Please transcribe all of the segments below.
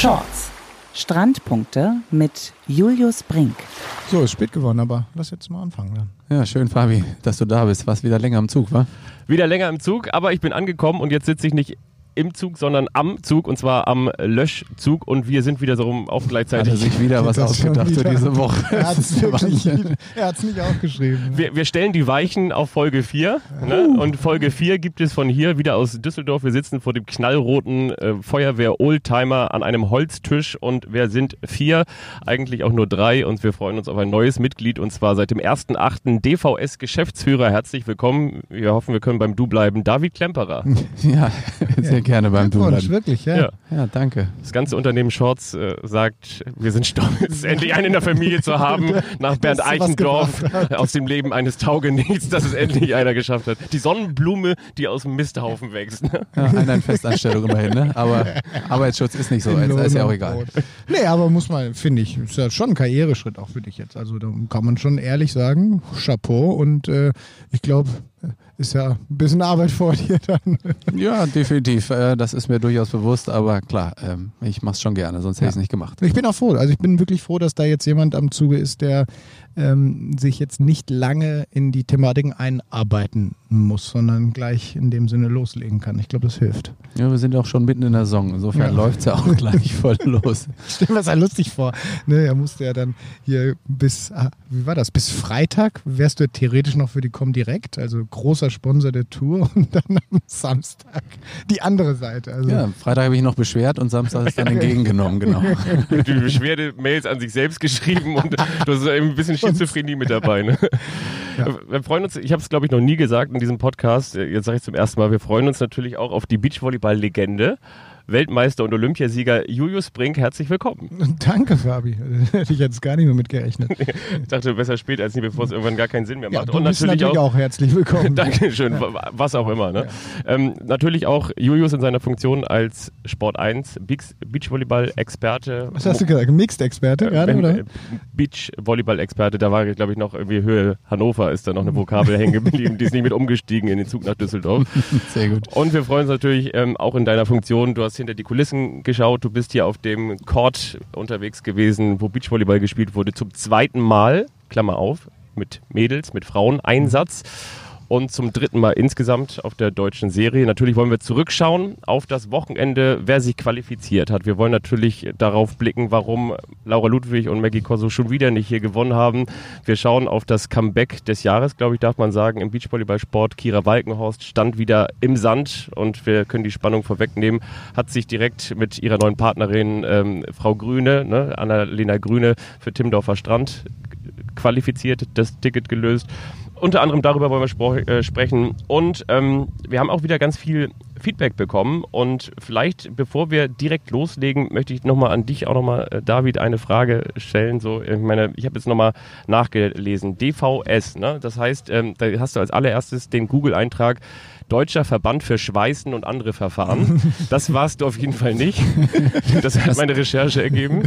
Shorts. Strandpunkte mit Julius Brink. So, ist spät geworden, aber lass jetzt mal anfangen dann. Ja, schön, Fabi, dass du da bist. Warst wieder länger im Zug, wa? Wieder länger im Zug, aber ich bin angekommen und jetzt sitze ich nicht im Zug, sondern am Zug und zwar am Löschzug und wir sind wieder so rum auf Hat gleichzeitig. er sich wieder was ausgedacht für wieder. diese Woche. Er hat es nicht aufgeschrieben. Wir, wir stellen die Weichen auf Folge 4 ne? und Folge 4 gibt es von hier wieder aus Düsseldorf. Wir sitzen vor dem knallroten äh, Feuerwehr Oldtimer an einem Holztisch und wir sind vier, eigentlich auch nur drei und wir freuen uns auf ein neues Mitglied und zwar seit dem 1.8. DVS Geschäftsführer. Herzlich willkommen. Wir hoffen, wir können beim Du bleiben. David Klemperer. Ja, sehr gerne beim Du bleiben. wirklich, ja. Ja. Ja, danke. Das ganze Unternehmen Shorts äh, sagt, wir sind stolz, endlich einen in der Familie zu haben, nach Bernd Eichendorff aus dem Leben eines Taugenichts, dass es endlich einer geschafft hat. Die Sonnenblume, die aus dem Misthaufen wächst. Ne? Ja, einer in Festanstellung immerhin, ne? Aber Arbeitsschutz ist nicht so, In ist, ist ja auch egal. Nee, aber muss man, finde ich, ist ja schon ein Karriereschritt auch für dich jetzt. Also da kann man schon ehrlich sagen, Chapeau und äh, ich glaube, ist ja ein bisschen Arbeit vor dir dann. Ja, definitiv. Äh, Das ist mir durchaus bewusst, aber klar, ähm, ich mach's schon gerne, sonst hätte ich es nicht gemacht. Ich bin auch froh. Also ich bin wirklich froh, dass da jetzt jemand am Zuge ist, der ähm, sich jetzt nicht lange in die Thematiken einarbeiten muss, sondern gleich in dem Sinne loslegen kann. Ich glaube, das hilft. Ja, wir sind auch schon mitten in der Saison. Insofern Ja. läuft's ja auch gleich voll los. Stell mir das ja lustig vor. Ne, er musste ja dann hier bis, ah, wie war das, bis Freitag wärst du theoretisch noch für die Comdirect, also großer Sponsor der Tour und dann am Samstag die andere Seite. Also Ja, Freitag habe ich noch beschwert und Samstag ist dann entgegengenommen, genau. Die Beschwerde-Mails an sich selbst geschrieben und du hast ein bisschen Schizophrenie mit dabei. Ne? Wir freuen uns, ich habe es glaube ich noch nie gesagt in diesem Podcast, jetzt sage ich zum ersten Mal, wir freuen uns natürlich auch auf die Beachvolleyball-Legende. Weltmeister und Olympiasieger Julius Brink, herzlich willkommen. Danke, Fabi. Hätte ich jetzt gar nicht mehr mit gerechnet. Ich dachte, besser spät als nie, bevor es irgendwann gar keinen Sinn mehr Ja, macht. du und bist natürlich natürlich auch, auch, herzlich willkommen. Dankeschön, wa- was auch immer. Ne? Ähm, natürlich auch Julius in seiner Funktion als Sport 1 Beach- Beachvolleyball-Experte. Was hast du gesagt? Mixed-Experte gerade, Äh, oder? äh, Beach-Volleyball-Experte, da war, glaube ich, noch irgendwie Höhe Hannover ist da noch eine Vokabel hängen geblieben, die ist nicht mit umgestiegen in den Zug nach Düsseldorf. Sehr gut. Und wir freuen uns natürlich ähm, auch in deiner Funktion, du hast hinter die Kulissen geschaut, du bist hier auf dem Court unterwegs gewesen, wo Beachvolleyball gespielt wurde, zum zweiten Mal, Klammer auf, mit Mädels, mit Frauen, Einsatz. Und zum dritten Mal insgesamt auf der deutschen Serie. Natürlich wollen wir zurückschauen auf das Wochenende, wer sich qualifiziert hat. Wir wollen natürlich darauf blicken, warum Laura Ludwig und Maggie Corso schon wieder nicht hier gewonnen haben. Wir schauen auf das Comeback des Jahres, glaube ich, darf man sagen, im Beachvolleyballsport. Kira Walkenhorst stand wieder im Sand und wir können die Spannung vorwegnehmen. Hat sich direkt mit ihrer neuen Partnerin, ähm, Frau Grüne, ne, Annalena Grüne, für Timmendorfer Strand qualifiziert, das Ticket gelöst. Unter anderem darüber wollen wir äh, sprechen. Und ähm, wir haben auch wieder ganz viel Feedback bekommen. Und vielleicht, bevor wir direkt loslegen, möchte ich nochmal an dich auch nochmal, äh, David, eine Frage stellen. So, ich meine, ich habe jetzt nochmal nachgelesen. DVS, ne? Das heißt, ähm, da hast du als allererstes den Google-Eintrag Deutscher Verband für Schweißen und andere Verfahren. Das warst du auf jeden Fall nicht. Das hat meine Recherche ergeben.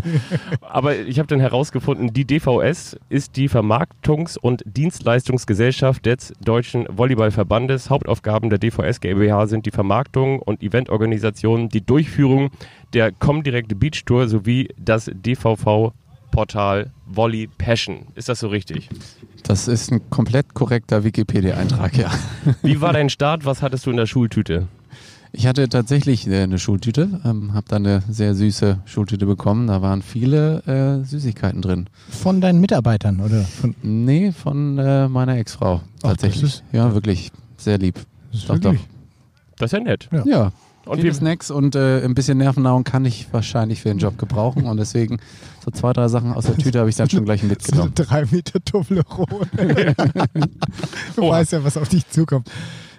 Aber ich habe dann herausgefunden, die DVS ist die Vermarktungs- und Dienstleistungsgesellschaft des Deutschen Volleyballverbandes. Hauptaufgaben der DVS GmbH sind die Vermarktung und Eventorganisation, die Durchführung der Comdirect Beach Tour sowie das DVV-Portal Volley Passion. Ist das so richtig? Das ist ein komplett korrekter Wikipedia-Eintrag, ja. Wie war dein Start? Was hattest du in der Schultüte? Ich hatte tatsächlich äh, eine Schultüte, ähm, habe da eine sehr süße Schultüte bekommen. Da waren viele äh, Süßigkeiten drin. Von deinen Mitarbeitern, oder? Von, Nee, von äh, meiner Ex-Frau Ach, tatsächlich. das ist- ja, wirklich sehr lieb. das ist Doch, doch. wirklich- Das ist ja nett. Ja. Ja. Und Viele Snacks und äh, ein bisschen Nervennahrung kann ich wahrscheinlich für den Job gebrauchen und deswegen so zwei, drei Sachen aus der Tüte habe ich dann schon gleich So mitgenommen. drei Meter Toblerone. du Oha. weißt ja, was auf dich zukommt.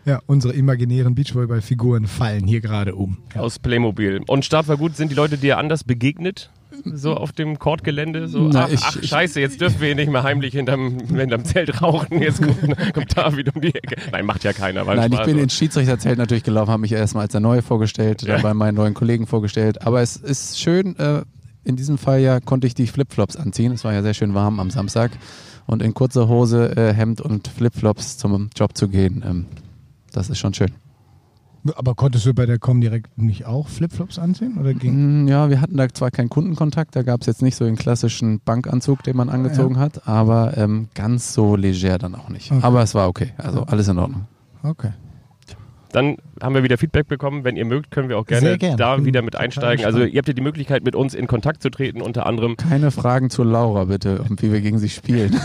Ja, unsere imaginären Beachvolleyball-Figuren fallen hier gerade um. Ja. aus Playmobil. Und Start war gut. Sind die Leute dir anders begegnet? So auf dem Courtgelände? So, Na, ach, ich- ach ich- scheiße, jetzt dürfen wir hier nicht mehr heimlich hinterm, hinterm Zelt rauchen. Jetzt kommt, kommt David um die Ecke. Nein, macht ja keiner. Nein, ich Spaß. bin ins Schiedsrichterzelt natürlich gelaufen, habe mich erstmal als der Neue vorgestellt, Ja. dabei meinen neuen Kollegen vorgestellt. Aber es ist schön, äh, in diesem Fall ja konnte ich die Flipflops anziehen. Es war ja sehr schön warm am Samstag. Und in kurzer Hose, äh, Hemd und Flipflops zum Job zu gehen, ähm, das ist schon schön. Aber konntest du bei der Comdirect nicht auch Flipflops anziehen? Oder ging? Mm, Ja, wir hatten da zwar keinen Kundenkontakt, da gab es jetzt nicht so den klassischen Bankanzug, den man angezogen hat, aber ähm, ganz so leger dann auch nicht. Okay. Aber es war okay, also alles in Ordnung. Okay. Dann haben wir wieder Feedback bekommen. Wenn ihr mögt, können wir auch gerne Sehr gern. da wieder mit einsteigen. Also ihr habt ja die Möglichkeit, mit uns in Kontakt zu treten, unter anderem. Keine Fragen zu Laura bitte und wie wir gegen sie spielen.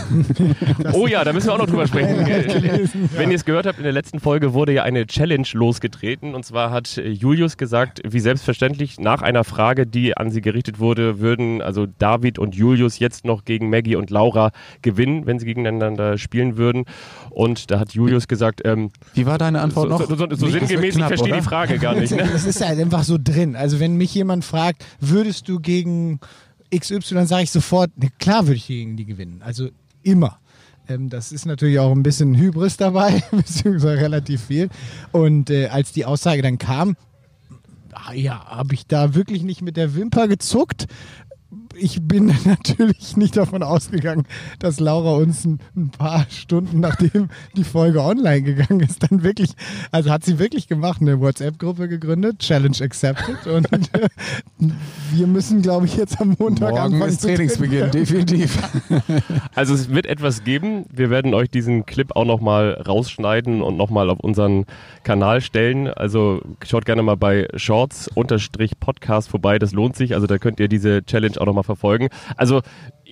Oh ja, da müssen wir auch noch drüber sprechen. Wenn ihr es gehört habt, in der letzten Folge wurde ja eine Challenge losgetreten. Und zwar hat äh, Julius gesagt, wie selbstverständlich, nach einer Frage, die an sie gerichtet wurde, würden also David und Julius jetzt noch gegen Maggie und Laura gewinnen, wenn sie gegeneinander spielen würden. Und da hat Julius gesagt, ähm, Wie war deine so, Antwort noch? so, so, so Nicht- das wird sinngemäß, ich knapp, verstehe die? Frage gar nicht. Ne? Das ist halt einfach so drin. Also wenn mich jemand fragt, würdest du gegen XY, dann sage ich sofort, ne, klar würde ich gegen die gewinnen. Also immer. Ähm, das ist natürlich auch ein bisschen Hybris dabei, beziehungsweise relativ viel. Und äh, als die Aussage dann kam, ah, ja, habe ich da wirklich nicht mit der Wimper gezuckt. Ich bin natürlich nicht davon ausgegangen, dass Laura uns ein, ein paar Stunden nachdem die Folge online gegangen ist, dann wirklich, also hat sie wirklich gemacht, eine WhatsApp-Gruppe gegründet, Challenge accepted und äh, wir müssen, glaube ich, jetzt am Montag Morgen anfangen ist Trainingsbeginn, definitiv. Also es wird etwas geben. Wir werden euch diesen Clip auch nochmal rausschneiden und nochmal auf unseren Kanal stellen. Also schaut gerne mal bei Shorts-Podcast vorbei. Das lohnt sich. Also da könnt ihr diese Challenge auch nochmal verfolgen. Also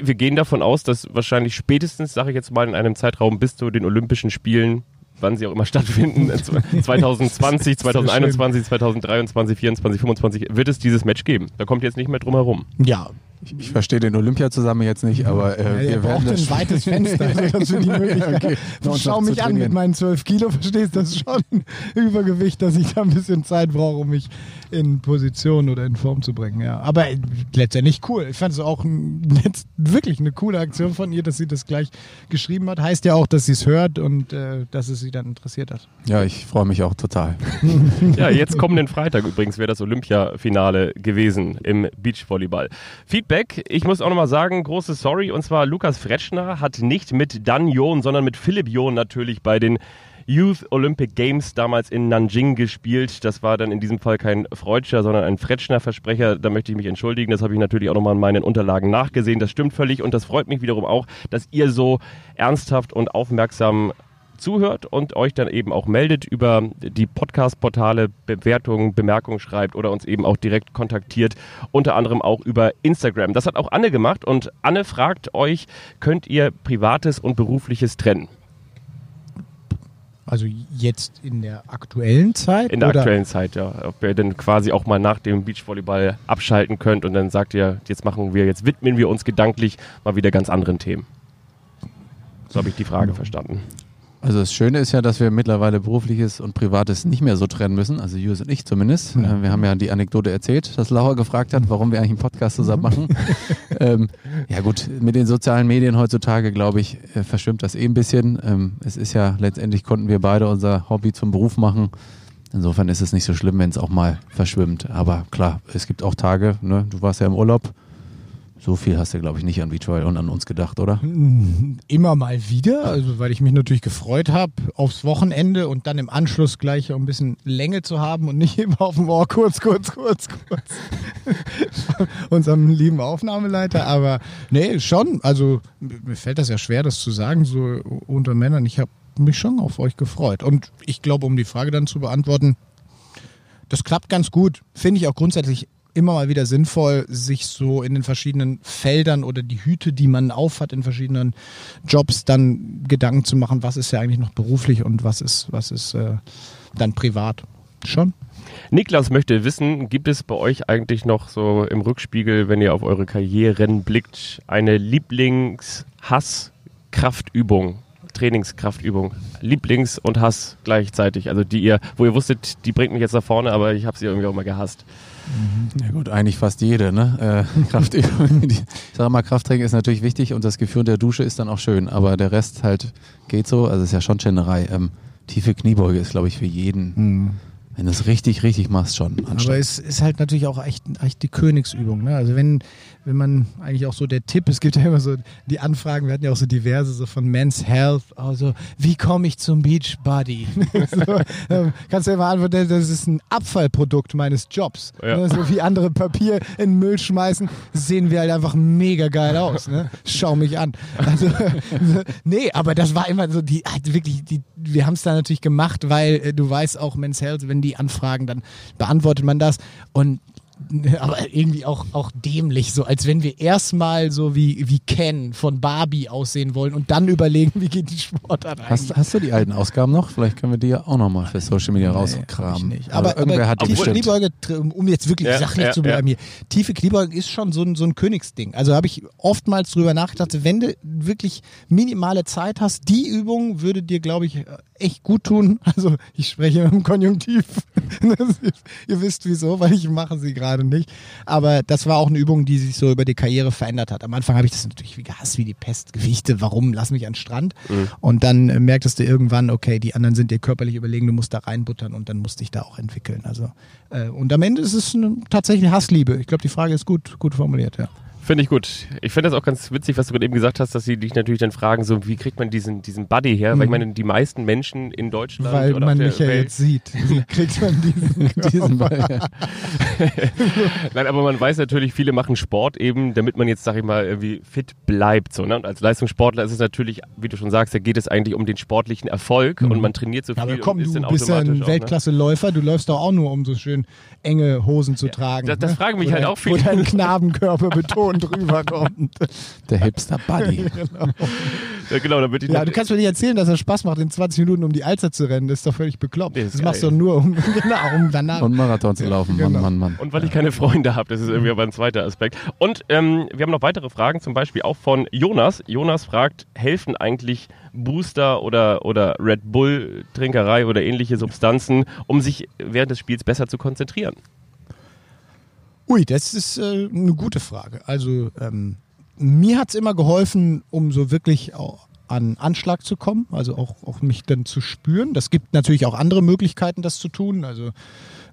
wir gehen davon aus, dass wahrscheinlich spätestens, sage ich jetzt mal, in einem Zeitraum bis zu den Olympischen Spielen wann sie auch immer stattfinden, 2020, 2021, 2023, 2024, 2025, wird es dieses Match geben. Da kommt jetzt nicht mehr drum herum. Ja, Ich, ich verstehe den Olympia zusammen jetzt nicht, aber äh, Ja, wir er werden braucht das ein weites Fenster, also dass wir die Möglichkeit Okay, Du uns schau mich an mit meinen 12 Kilo, verstehst du? Das ist schon ein Übergewicht, dass ich da ein bisschen Zeit brauche, um mich in Position oder in Form zu bringen. Ja. Aber letztendlich cool. Ich fand es auch wirklich eine coole Aktion von ihr, dass sie das gleich geschrieben hat. Heißt ja auch, dass sie es hört und äh, dass es sie dann interessiert hat. Ja, ich freue mich auch total. Ja, jetzt kommenden Freitag übrigens wäre das Olympiafinale gewesen im Beachvolleyball. Feedback, ich muss auch nochmal sagen, große Sorry, und zwar Lukas Fretschner hat nicht mit Dan John, sondern mit Philipp John natürlich bei den Youth Olympic Games damals in Nanjing gespielt. Das war dann in diesem Fall kein Freudscher, sondern ein Fretschner-Versprecher. Da möchte ich mich entschuldigen. Das habe ich natürlich auch nochmal in meinen Unterlagen nachgesehen. Das stimmt völlig und das freut mich wiederum auch, dass ihr so ernsthaft und aufmerksam zuhört und euch dann eben auch meldet über die Podcast-Portale, Bewertungen, Bemerkungen schreibt oder uns eben auch direkt kontaktiert, unter anderem auch über Instagram. Das hat auch Anne gemacht und Anne fragt euch, könnt ihr Privates und Berufliches trennen? Also jetzt in der aktuellen Zeit? In der oder? aktuellen Zeit, ja. Ob ihr dann quasi auch mal nach dem Beachvolleyball abschalten könnt und dann sagt ihr, jetzt machen wir, jetzt widmen wir uns gedanklich mal wieder ganz anderen Themen. So habe ich die Frage verstanden. Also das Schöne ist ja, dass wir mittlerweile berufliches und privates nicht mehr so trennen müssen, also Julius und ich zumindest. Äh, Wir haben ja die Anekdote erzählt, dass Laura gefragt hat, warum wir eigentlich einen Podcast zusammen machen. ähm, ja gut, mit den sozialen Medien heutzutage, glaube ich, äh, verschwimmt das eh ein bisschen. Ähm, es ist ja, letztendlich konnten wir beide unser Hobby zum Beruf machen. Insofern ist es nicht so schlimm, wenn es auch mal verschwimmt. Aber klar, es gibt auch Tage, ne? du warst ja im Urlaub. So viel hast du, glaube ich, nicht an Beachvolleyball und an uns gedacht, oder? Immer mal wieder, also weil ich mich natürlich gefreut habe aufs Wochenende und dann im Anschluss gleich ein bisschen Länge zu haben und nicht immer auf dem Ohr kurz, kurz, kurz, kurz. Unserem lieben Aufnahmeleiter, aber nee, schon, also mir fällt das ja schwer, das zu sagen, so unter Männern. Ich habe mich schon auf euch gefreut und ich glaube, um die Frage dann zu beantworten, das klappt ganz gut. Finde ich auch grundsätzlich immer mal wieder sinnvoll, sich so in den verschiedenen Feldern oder die Hüte, die man aufhat in verschiedenen Jobs, dann Gedanken zu machen, was ist ja eigentlich noch beruflich und was ist, was ist äh, dann privat. Schon? Niklas möchte wissen, gibt es bei euch eigentlich noch so im Rückspiegel, wenn ihr auf eure Karrieren blickt, eine Lieblings-Hass-Kraftübung, Trainingskraftübung, Lieblings- und Hass gleichzeitig, also die ihr, wo ihr wusstet, die bringt mich jetzt nach vorne, aber ich habe sie irgendwie auch mal gehasst. Ja gut, eigentlich fast jede, ne? Äh. Die- Ich sage mal, Krafttraining ist natürlich wichtig und das Gefühl der Dusche ist dann auch schön, aber der Rest halt geht so, also ist ja schon Schänderei. Ähm, tiefe Kniebeuge ist, glaube ich, für jeden Wenn du es richtig, richtig machst, schon. Aber es ist halt natürlich auch echt, echt die Königsübung. Ne? Also wenn, wenn man eigentlich auch so der Tipp, es gibt ja immer so die Anfragen, wir hatten ja auch so diverse so von Men's Health, also wie komme ich zum Beachbody? so, ähm, kannst du ja mal antworten, das ist ein Abfallprodukt meines Jobs. Ja. Ne? So wie andere Papier in den Müll schmeißen, sehen wir halt einfach mega geil aus. Ne? Schau mich an. Also, nee, aber das war immer so die, halt wirklich, die, wir haben es da natürlich gemacht, weil äh, du weißt auch, Men's Health, wenn die anfragen, dann beantwortet man das. Und aber irgendwie auch, auch dämlich, so als wenn wir erstmal so wie, wie Ken von Barbie aussehen wollen und dann überlegen, wie geht die Sportart eigentlich. Hast, hast du die alten Ausgaben noch? Vielleicht können wir die ja auch nochmal für Social Media Nee, rauskramen. Oder Aber, irgendwer aber hat die tiefe bestimmt. Kniebeuge, um jetzt wirklich Ja, sachlich ja, zu bleiben hier, tiefe Kniebeugen ist schon so ein, so ein Königsding. Also habe ich oftmals drüber nachgedacht, wenn du wirklich minimale Zeit hast, die Übung würde dir, glaube ich, echt gut tun. Also ich spreche im Konjunktiv. Ihr wisst wieso, weil ich mache sie gerade nicht. Aber das war auch eine Übung, die sich so über die Karriere verändert hat. Am Anfang habe ich das natürlich wie gehasst wie die Pest. Gewichte, warum? Lass mich an den Strand. Und dann äh, merktest du irgendwann, okay, die anderen sind dir körperlich überlegen, du musst da reinbuttern und dann musst dich da auch entwickeln. Also äh, und am Ende ist es eine, tatsächlich Hassliebe. Ich glaube, die Frage ist gut, gut formuliert, ja. Finde ich gut. Ich finde das auch ganz witzig, was du gerade eben gesagt hast, dass sie dich natürlich dann fragen, so wie kriegt man diesen, diesen Buddy her? Weil ich meine, die meisten Menschen in Deutschland Weil oder man mich ja Welt, jetzt sieht. Wie kriegt man diesen Diesen Ball, ja. Nein, aber man weiß natürlich, viele machen Sport eben, damit man jetzt, sag ich mal, irgendwie fit bleibt. So, ne? Und als Leistungssportler ist es natürlich, wie du schon sagst, da geht es eigentlich um den sportlichen Erfolg und man trainiert so viel Mhm. Aber komm, du bist ja ein ne? Weltklasseläufer, du läufst doch auch nur, um so schön enge Hosen zu tragen. das- das ne? fragen mich halt dein- auch viele. Wo dein Knabenkörper betont rüberkommt. Der Hipster Buddy. Ja, genau, damit ich Ja, du kannst mir nicht erzählen, dass es Spaß macht, in 20 Minuten um die Alster zu rennen. Das ist doch völlig bekloppt. Nee, das machst du nur, um, genau, um danach. Und Marathon zu laufen, Mann, genau. Mann, Mann. Und weil ich keine Freunde habe, das ist irgendwie aber ein zweiter Aspekt. Und ähm, wir haben noch weitere Fragen, zum Beispiel auch von Jonas. Jonas fragt, helfen eigentlich Booster oder, oder Red Bull Trinkerei oder ähnliche Substanzen, um sich während des Spiels besser zu konzentrieren? Ui, das ist äh, eine gute Frage. Also ähm, mir hat es immer geholfen, um so wirklich an Anschlag zu kommen, also auch, auch mich dann zu spüren. Das gibt natürlich auch andere Möglichkeiten, das zu tun. Also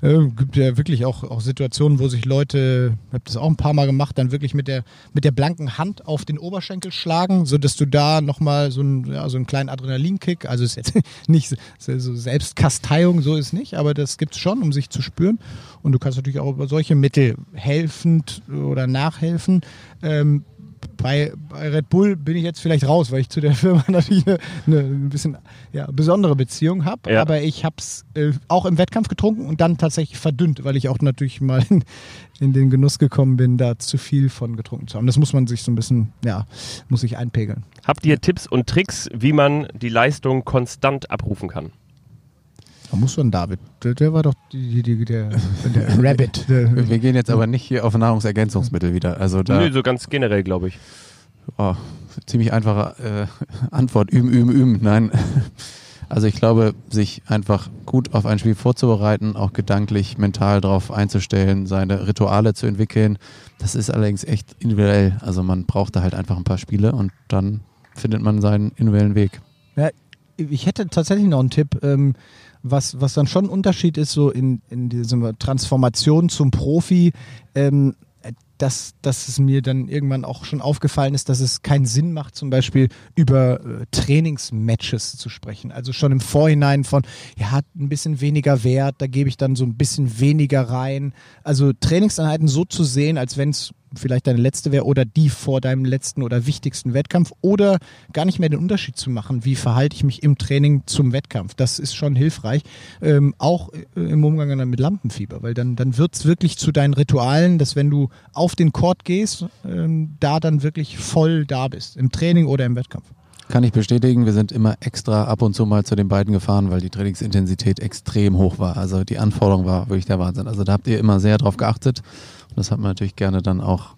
äh, gibt ja wirklich auch, auch Situationen, wo sich Leute, ich habe das auch ein paar Mal gemacht, dann wirklich mit der, mit der blanken Hand auf den Oberschenkel schlagen, sodass du da nochmal so, ein, ja, so einen kleinen Adrenalinkick, also ist jetzt nicht so Selbstkasteiung, so ist nicht, aber das gibt's schon, um sich zu spüren. Und du kannst natürlich auch über solche Mittel helfend oder nachhelfen. Ähm, bei, bei Red Bull bin ich jetzt vielleicht raus, weil ich zu der Firma natürlich eine, eine ein bisschen ja, besondere Beziehung habe. Ja. Aber ich habe es äh, auch im Wettkampf getrunken und dann tatsächlich verdünnt, weil ich auch natürlich mal in, in den Genuss gekommen bin, da zu viel von getrunken zu haben. Das muss man sich so ein bisschen, ja, muss sich einpegeln. Habt ihr Tipps und Tricks, wie man die Leistung konstant abrufen kann? Da muss man David, der, der war doch die, die, die, der, der Rabbit. Der, Wir gehen jetzt aber nicht hier auf Nahrungsergänzungsmittel wieder. Also da Nö, so ganz generell, glaube ich. oh, ziemlich einfache äh, Antwort. Üben, üben, üben. Nein. Also ich glaube, sich einfach gut auf ein Spiel vorzubereiten, auch gedanklich, mental darauf einzustellen, seine Rituale zu entwickeln, das ist allerdings echt individuell. Also man braucht da halt einfach ein paar Spiele und dann findet man seinen individuellen Weg. Ja, ich hätte tatsächlich noch einen Tipp, ähm, was, was dann schon ein Unterschied ist, so in, in dieser Transformation zum Profi, ähm, dass, dass es mir dann irgendwann auch schon aufgefallen ist, dass es keinen Sinn macht, zum Beispiel über äh, Trainingsmatches zu sprechen. Also schon im Vorhinein von, ja, hat ein bisschen weniger Wert, da gebe ich dann so ein bisschen weniger rein. Also Trainingseinheiten so zu sehen, als wenn es vielleicht deine letzte wäre oder die vor deinem letzten oder wichtigsten Wettkampf oder gar nicht mehr den Unterschied zu machen, wie verhalte ich mich im Training zum Wettkampf. Das ist schon hilfreich, ähm, auch äh, im Umgang dann mit Lampenfieber, weil dann, dann wird es wirklich zu deinen Ritualen, dass wenn du auf den Court gehst, ähm, da dann wirklich voll da bist, im Training oder im Wettkampf. Kann ich bestätigen, wir sind immer extra ab und zu mal zu den beiden gefahren, weil die Trainingsintensität extrem hoch war. Also die Anforderung war wirklich der Wahnsinn. Also da habt ihr immer sehr drauf geachtet das hat man natürlich gerne dann auch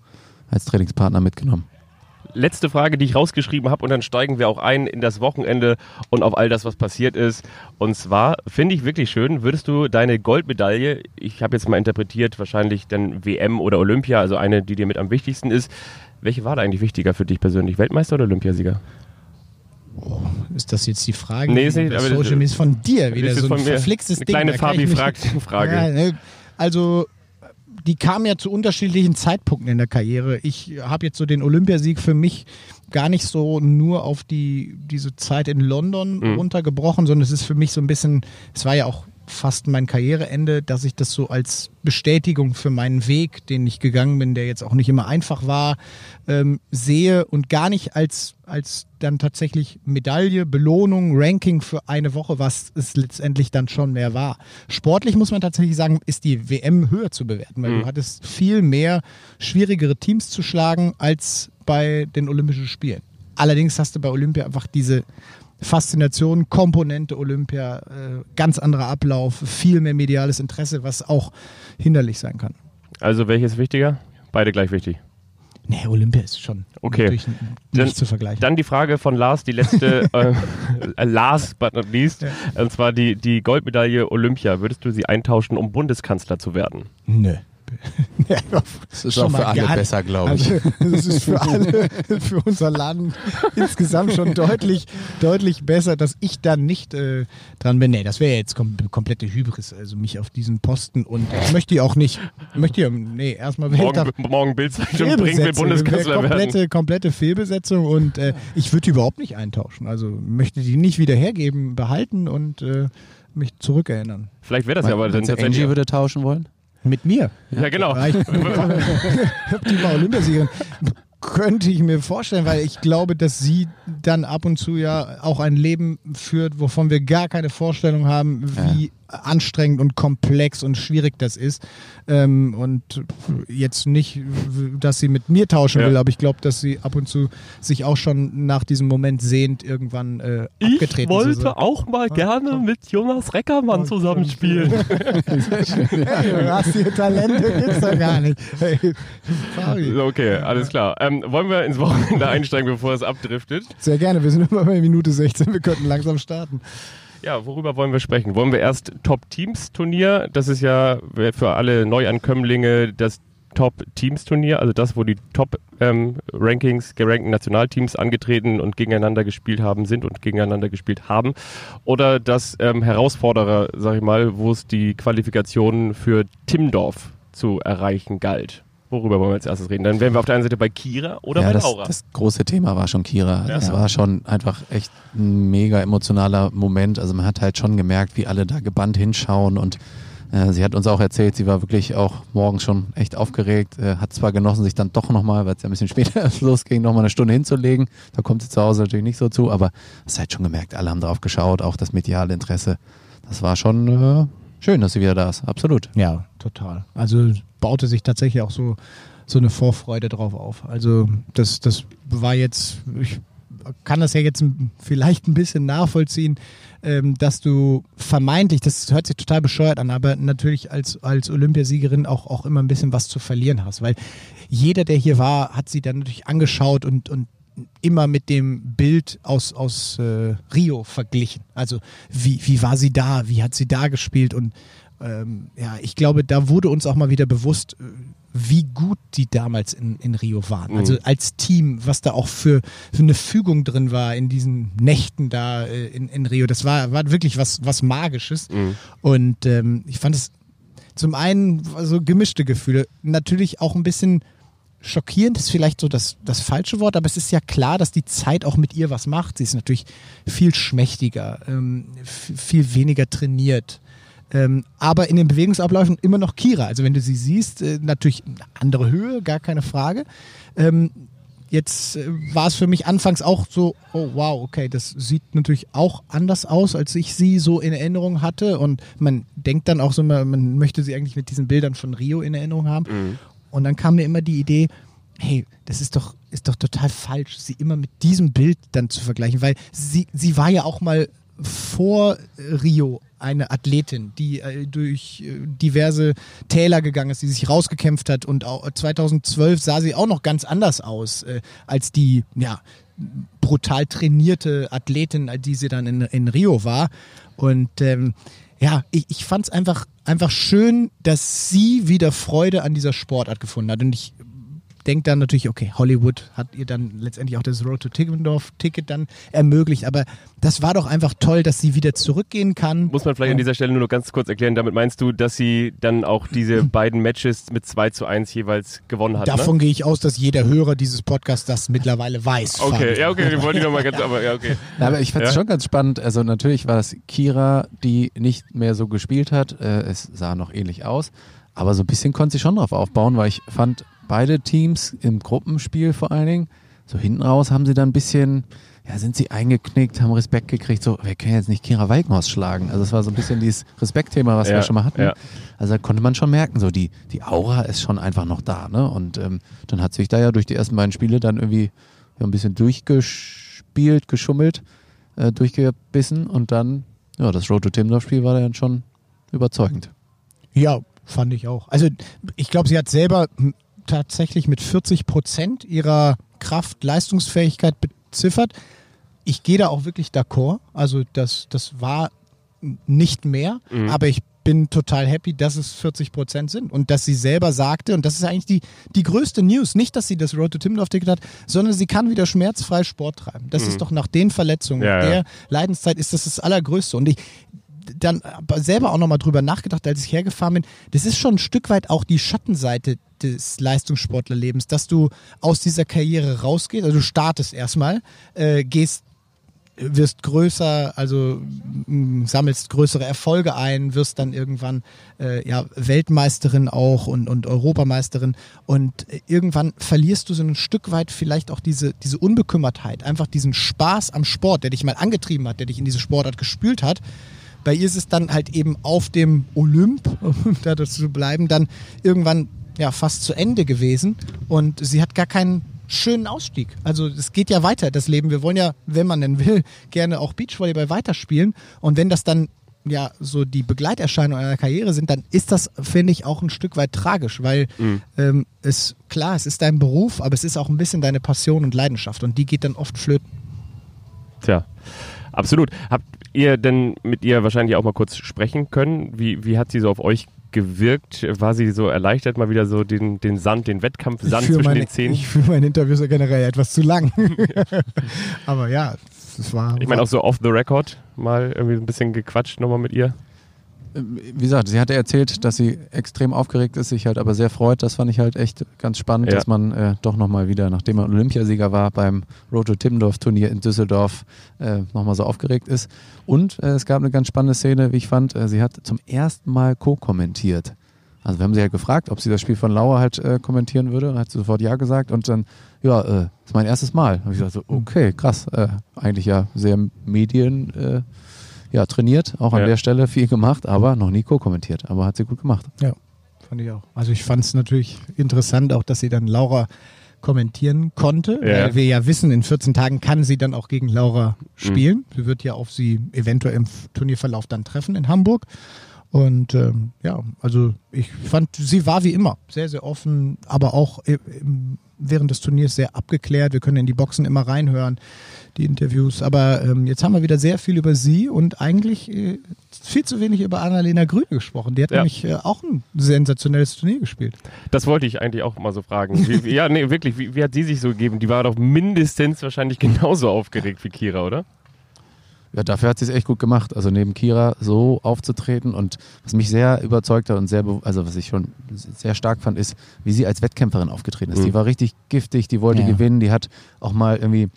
als Trainingspartner mitgenommen. Letzte Frage, die ich rausgeschrieben habe und dann steigen wir auch ein in das Wochenende und auf all das, was passiert ist. Und zwar finde ich wirklich schön, würdest du deine Goldmedaille, ich habe jetzt mal interpretiert, wahrscheinlich dann WM oder Olympia, also eine, die dir mit am wichtigsten ist. Welche war da eigentlich wichtiger für dich persönlich, Weltmeister oder Olympiasieger? Oh, ist das jetzt die Frage? Nee, ist nicht, aber Social ist von dir wieder ist so ein verflixtes eine Ding. kleine da kann ich Fabi mich- fragt Frage. Ja, ne, also die kam ja zu unterschiedlichen Zeitpunkten in der Karriere. Ich habe jetzt so den Olympiasieg für mich gar nicht so nur auf die diese Zeit in London Mhm. runtergebrochen, sondern es ist für mich so ein bisschen, es war ja auch fast mein Karriereende, dass ich das so als Bestätigung für meinen Weg, den ich gegangen bin, der jetzt auch nicht immer einfach war, ähm, sehe und gar nicht als, als dann tatsächlich Medaille, Belohnung, Ranking für eine Woche, was es letztendlich dann schon mehr war. Sportlich muss man tatsächlich sagen, ist die WM höher zu bewerten, weil Mhm. du hattest viel mehr schwierigere Teams zu schlagen als bei den Olympischen Spielen. Allerdings hast du bei Olympia einfach diese Faszination, Komponente Olympia, äh, ganz anderer Ablauf, viel mehr mediales Interesse, was auch hinderlich sein kann. Also welches wichtiger? Beide gleich wichtig. Nee, Olympia ist schon Okay. nicht Dann- zu vergleichen. Dann die Frage von Lars, die letzte, äh, äh, last but not least, und zwar die, die Goldmedaille Olympia. Würdest du sie eintauschen, um Bundeskanzler zu werden? Nö. Ja, Das ist schon auch mal für alle gar- besser, glaube ich. Also, das ist für alle, für unser Land insgesamt schon deutlich, deutlich besser, dass ich dann nicht äh, dran bin. Nee, das wäre jetzt kom komplette Hybris, also mich auf diesen Posten und ich möchte die auch nicht, möchte ja, nee, erstmal. Morgen, morgen Bildzeitung bringt will Fehlbesetzung, Bundeskanzler werden. komplette, komplette Fehlbesetzung und äh, ich würde die überhaupt nicht eintauschen. Also möchte die nicht wieder hergeben, behalten und äh, mich zurückerinnern. Vielleicht wäre das ja aber dann tatsächlich. Angie würde tauschen wollen? Mit mir. Ja, genau. Die war Olympiasiegerin. Könnte ich mir vorstellen, weil ich glaube, dass sie dann ab und zu ja auch ein Leben führt, wovon wir gar keine Vorstellung haben, wie anstrengend und komplex und schwierig das ist. Ähm, und jetzt nicht, dass sie mit mir tauschen Ja. will, aber ich glaube, dass sie ab und zu sich auch schon nach diesem Moment sehnt, irgendwann äh, abgetreten zu sein. auch mal gerne mit Jonas Reckermann zusammenspielen. Hey, du hast hier Talente, gibt's doch gar nicht. Hey, Fabi. Okay, alles klar. Ähm, wollen wir ins Wochenende einsteigen, bevor es abdriftet? Sehr gerne, wir sind immer bei Minute 16, wir könnten langsam starten. Ja, worüber wollen wir sprechen? Wollen wir erst Top-Teams-Turnier? Das ist ja für alle Neuankömmlinge das Top-Teams-Turnier, also das, wo die Top-Rankings, gerankten Nationalteams angetreten und gegeneinander gespielt haben, sind und gegeneinander gespielt haben. Oder das ähm, Herausforderer, sag ich mal, wo es die Qualifikation für Timdorf zu erreichen galt. Worüber wollen wir als erstes reden? Dann wären wir auf der einen Seite bei Kira oder ja, bei das, Laura. das große Thema war schon Kira. Das Ja. war schon einfach echt ein mega emotionaler Moment. Also man hat halt schon gemerkt, wie alle da gebannt hinschauen und äh, sie hat uns auch erzählt, sie war wirklich auch morgens schon echt aufgeregt, äh, hat zwar genossen, sich dann doch nochmal, weil es ja ein bisschen später losging, nochmal eine Stunde hinzulegen. Da kommt sie zu Hause natürlich nicht so zu, aber es hat schon gemerkt, alle haben drauf geschaut, auch das mediale Interesse. Das war schon äh, schön, dass sie wieder da ist, absolut. Ja, total. Also baute sich tatsächlich auch so, so eine Vorfreude drauf auf. Also das, das war jetzt, ich kann das ja jetzt vielleicht ein bisschen nachvollziehen, ähm, dass du vermeintlich, das hört sich total bescheuert an, aber natürlich als, als Olympiasiegerin auch, auch immer ein bisschen was zu verlieren hast, weil jeder, der hier war, hat sie dann natürlich angeschaut und, und immer mit dem Bild aus, aus äh, Rio verglichen. Also wie, wie war sie da, wie hat sie da gespielt und ähm, ja, ich glaube, da wurde uns auch mal wieder bewusst, äh, wie gut die damals in, in Rio waren. Mhm. Also als Team, was da auch für, für eine Fügung drin war in diesen Nächten da äh, in, in Rio. Das war, war wirklich was, was Magisches. Mhm. Und ähm, ich fand es zum einen so gemischte Gefühle. Natürlich auch ein bisschen schockierend ist vielleicht so das, das falsche Wort, aber es ist ja klar, dass die Zeit auch mit ihr was macht. Sie ist natürlich viel schmächtiger, ähm, viel weniger trainiert. Ähm, aber in den Bewegungsabläufen immer noch Kira. Also wenn du sie siehst, äh, natürlich eine andere Höhe, gar keine Frage. Ähm, jetzt äh, war es für mich anfangs auch so, oh wow, okay, das sieht natürlich auch anders aus, als ich sie so in Erinnerung hatte. Und man denkt dann auch so, man, man möchte sie eigentlich mit diesen Bildern von Rio in Erinnerung haben. Und dann kam mir immer die Idee, hey, das ist doch, ist doch total falsch, sie immer mit diesem Bild dann zu vergleichen, weil sie, sie war ja auch mal vor Rio eine Athletin, die äh, durch äh, diverse Täler gegangen ist, die sich rausgekämpft hat und auch 2012 sah sie auch noch ganz anders aus äh, als die, ja, brutal trainierte Athletin, die sie dann in, in Rio war. Und ähm, ja, ich, ich fand es einfach, einfach schön, dass sie wieder Freude an dieser Sportart gefunden hat. Und ich denke dann natürlich, okay, Hollywood hat ihr dann letztendlich auch das Road to Tickendorf-Ticket dann ermöglicht, aber das war doch einfach toll, dass sie wieder zurückgehen kann. Muss man vielleicht an dieser Stelle nur noch ganz kurz erklären, damit meinst du, dass sie dann auch diese beiden Matches mit 2 zu 1 jeweils gewonnen hat, Davon ne? gehe ich aus, dass jeder Hörer dieses Podcasts das mittlerweile weiß. Okay, Fabian. ja, okay, wir wollen die nochmal ganz, aber ja, okay. Ja, aber ich fand es Ja? schon ganz spannend. Also natürlich war es Kira, die nicht mehr so gespielt hat. Äh, es sah noch ähnlich aus. Aber so ein bisschen konnte sie schon drauf aufbauen, weil ich fand, beide Teams im Gruppenspiel vor allen Dingen, so hinten raus haben sie dann ein bisschen, ja, sind sie eingeknickt, haben Respekt gekriegt, so, wir können jetzt nicht Kira Weigmaus schlagen. Also es war so ein bisschen dieses Respektthema, was Ja, wir schon mal hatten. ja. Also da konnte man schon merken, so die, die Aura ist schon einfach noch da, ne? Und ähm, dann hat sich da ja durch die ersten beiden Spiele dann irgendwie ja, ein bisschen durchgespielt, geschummelt, äh, durchgebissen und dann, ja, das Road to Timdorf-Spiel war dann schon überzeugend. Ja, fand ich auch. Also ich glaube, sie hat selber tatsächlich mit 40 Prozent ihrer Kraft, Leistungsfähigkeit beziffert. Ich gehe da auch wirklich d'accord. Also das, das war nicht mehr, Mhm. aber ich bin total happy, dass es 40 Prozent sind und dass sie selber sagte, und das ist eigentlich die, die größte News, nicht, dass sie das Road to Timdorf-Ticket hat, sondern sie kann wieder schmerzfrei Sport treiben. Das ist doch nach den Verletzungen, Mhm. Ja, ja. der Leidenszeit ist das das Allergrößte. Und ich, dann selber auch nochmal drüber nachgedacht, als ich hergefahren bin. Das ist schon ein Stück weit auch die Schattenseite des Leistungssportlerlebens, dass du aus dieser Karriere rausgehst. Also du startest erstmal, äh, gehst wirst größer, also sammelst größere Erfolge ein, wirst dann irgendwann äh, ja, Weltmeisterin auch und, und Europameisterin und äh, irgendwann verlierst du so ein Stück weit vielleicht auch diese, diese Unbekümmertheit, einfach diesen Spaß am Sport, der dich mal angetrieben hat, der dich in diese Sportart gespült hat. Bei ihr ist es dann halt eben auf dem Olymp, um da zu bleiben, dann irgendwann ja fast zu Ende gewesen und sie hat gar keinen schönen Ausstieg. Also es geht ja weiter, das Leben. Wir wollen ja, wenn man denn will, gerne auch Beachvolleyball weiterspielen und wenn das dann ja so die Begleiterscheinungen einer Karriere sind, dann ist das, finde ich, auch ein Stück weit tragisch, weil ähm, es, klar, es ist dein Beruf, aber es ist auch ein bisschen deine Passion und Leidenschaft und die geht dann oft flöten. Tja, absolut. Habt ihr denn mit ihr wahrscheinlich auch mal kurz sprechen können? Wie, wie hat sie so auf euch gewirkt? War sie so erleichtert, mal wieder so den, den Sand, den Wettkampfsand zwischen meine, den Zähnen? Ich führe meine Interviews ja generell etwas zu lang. aber ja, es war. Ich meine auch so off the record mal irgendwie ein bisschen gequatscht nochmal mit ihr. Wie gesagt, sie hatte erzählt, dass sie extrem aufgeregt ist, sich halt aber sehr freut. Das fand ich halt echt ganz spannend, Ja. dass man äh, doch nochmal wieder, nachdem man Olympiasieger war beim Road to Timmendorf Turnier in Düsseldorf, äh, nochmal so aufgeregt ist. Und äh, es gab eine ganz spannende Szene, wie ich fand. Äh, sie hat zum ersten Mal co-kommentiert. Also wir haben sie halt gefragt, ob sie das Spiel von Lauer halt äh, kommentieren würde. Hat sie sofort ja gesagt und dann, ja, äh, ist mein erstes Mal. Habe ich gesagt, so, okay, krass. Äh, eigentlich ja sehr Medien äh, ja, trainiert, auch an Ja. der Stelle viel gemacht, aber noch nie co-kommentiert. Aber hat sie gut gemacht. Ja, fand ich auch. Also ich fand es natürlich interessant, auch dass sie dann Laura kommentieren konnte, Ja. weil wir ja wissen, in 14 Tagen kann sie dann auch gegen Laura spielen. Sie wird ja auf sie eventuell im Turnierverlauf dann treffen in Hamburg. Und ähm, ja, also ich fand, sie war wie immer sehr, sehr offen, aber auch äh, im- während des Turniers sehr abgeklärt. Wir können in die Boxen immer reinhören, die Interviews. Aber ähm, jetzt haben wir wieder sehr viel über sie und eigentlich äh, viel zu wenig über Annalena Grüne gesprochen. Die hat Ja. nämlich äh, auch ein sensationelles Turnier gespielt. Das wollte ich eigentlich auch mal so fragen. Wie, ja, nee, wirklich, wie, wie hat sie sich so gegeben? Die war doch mindestens wahrscheinlich genauso aufgeregt wie Kira, oder? Ja, dafür hat sie es echt gut gemacht. Also neben Kira so aufzutreten und was mich sehr überzeugt hat und sehr, also was ich schon sehr stark fand, ist, wie sie als Wettkämpferin aufgetreten ist. Mhm. Die war richtig giftig, die wollte Ja. gewinnen, die hat auch mal irgendwie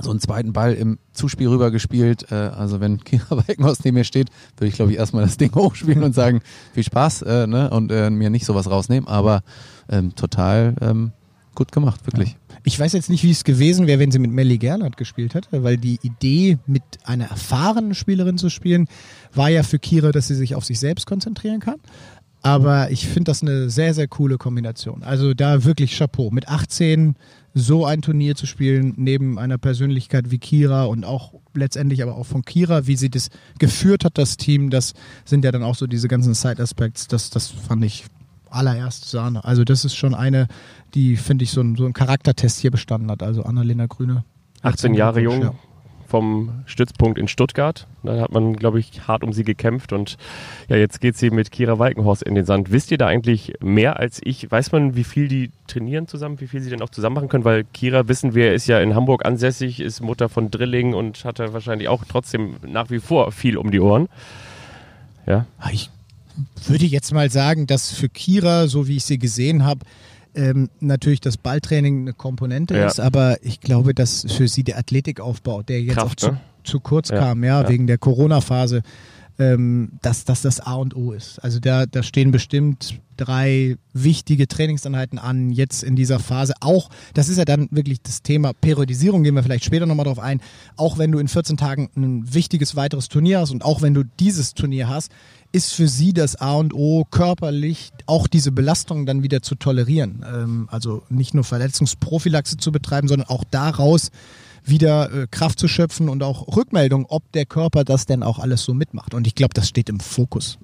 so einen zweiten Ball im Zuspiel rübergespielt. Äh, also wenn Kira Weichenhaus neben mir steht, würde ich glaube ich erstmal das Ding hochspielen und sagen, viel Spaß äh, ne? und äh, mir nicht sowas rausnehmen, aber ähm, total ähm, gut gemacht, wirklich. Ich weiß jetzt nicht, wie es gewesen wäre, wenn sie mit Melly Gerlach gespielt hätte, weil die Idee, mit einer erfahrenen Spielerin zu spielen, war ja für Kira, dass sie sich auf sich selbst konzentrieren kann. Aber ich finde das eine sehr, sehr coole Kombination. Also da wirklich Chapeau. Mit 18 so ein Turnier zu spielen, neben einer Persönlichkeit wie Kira und auch letztendlich aber auch von Kira, wie sie das geführt hat, das Team, das sind ja dann auch so diese ganzen Side-Aspects, das, das fand ich allererst Sahne. Also das ist schon eine, die, finde ich, so ein, so ein Charaktertest hier bestanden hat. Also Annalena Grüne. 18 Jahre jung, Ja. Vom Stützpunkt in Stuttgart. Da hat man, glaube ich, hart um sie gekämpft und ja, jetzt geht sie mit Kira Walkenhorst in den Sand. Wisst ihr da eigentlich mehr als ich? Weiß man, wie viel die trainieren zusammen, wie viel sie denn auch zusammen machen können? Weil Kira, wissen wir, ist ja in Hamburg ansässig, ist Mutter von Drilling und hatte wahrscheinlich auch trotzdem nach wie vor viel um die Ohren. Ja. Ich würde jetzt mal sagen, dass für Kira, so wie ich sie gesehen habe, ähm, natürlich das Balltraining eine Komponente Ja. ist, aber ich glaube, dass für sie der Athletikaufbau, der jetzt Kraft, auch zu, ne? zu kurz Ja, kam, ja, ja. wegen der Corona-Phase, ähm, dass, dass das A und O ist. Also da, da stehen bestimmt drei wichtige Trainingseinheiten an, jetzt in dieser Phase. Auch, das ist ja dann wirklich das Thema Periodisierung, gehen wir vielleicht später nochmal drauf ein. Auch wenn du in 14 Tagen ein wichtiges weiteres Turnier hast und auch wenn du dieses Turnier hast, ist für sie das A und O körperlich auch diese Belastung dann wieder zu tolerieren. Ähm, also nicht nur Verletzungsprophylaxe zu betreiben, sondern auch daraus wieder äh, Kraft zu schöpfen und auch Rückmeldung, ob der Körper das denn auch alles so mitmacht. Und ich glaube, das steht im Fokus.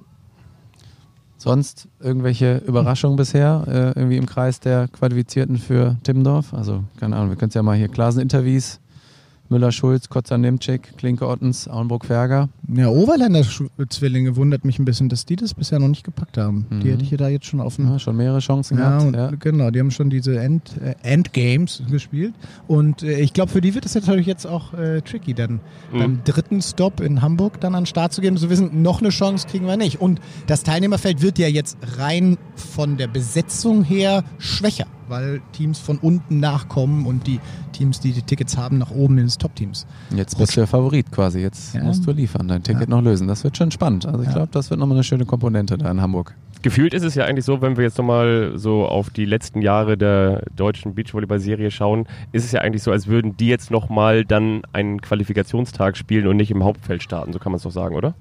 Sonst irgendwelche Überraschungen bisher äh, irgendwie im Kreis der Qualifizierten für Timmendorf? Also, keine Ahnung, wir können es ja mal hier Klasen-Interviews. Müller, Schulz, Kotzer, Nimczyk, Ja, Overländer Sch- Zwillinge wundert mich ein bisschen, dass die das bisher noch nicht gepackt haben. Die Mhm. hätte ich hier da jetzt schon auf dem Ja, schon mehrere Chancen Ja, gehabt. und Ja. genau, die haben schon diese End, äh, Endgames gespielt. Und äh, ich glaube, für die wird es natürlich jetzt auch äh, tricky, dann Mhm. beim dritten Stop in Hamburg dann an den Start zu gehen und zu wissen, noch eine Chance kriegen wir nicht. Und das Teilnehmerfeld wird ja jetzt rein von der Besetzung her schwächer, weil Teams von unten nachkommen und die Teams, die die Tickets haben, nach oben ins Top-Teams. Jetzt bist du der Favorit quasi. Jetzt Ja. musst du liefern, dein Ticket Ja. noch lösen. Das wird schon spannend. Also ich Ja. glaube, das wird nochmal eine schöne Komponente da in Hamburg. Gefühlt ist es ja eigentlich so, wenn wir jetzt nochmal so auf die letzten Jahre der deutschen Beachvolleyball-Serie schauen, ist es ja eigentlich so, als würden die jetzt nochmal dann einen Qualifikationstag spielen und nicht im Hauptfeld starten. So kann man es doch sagen, oder?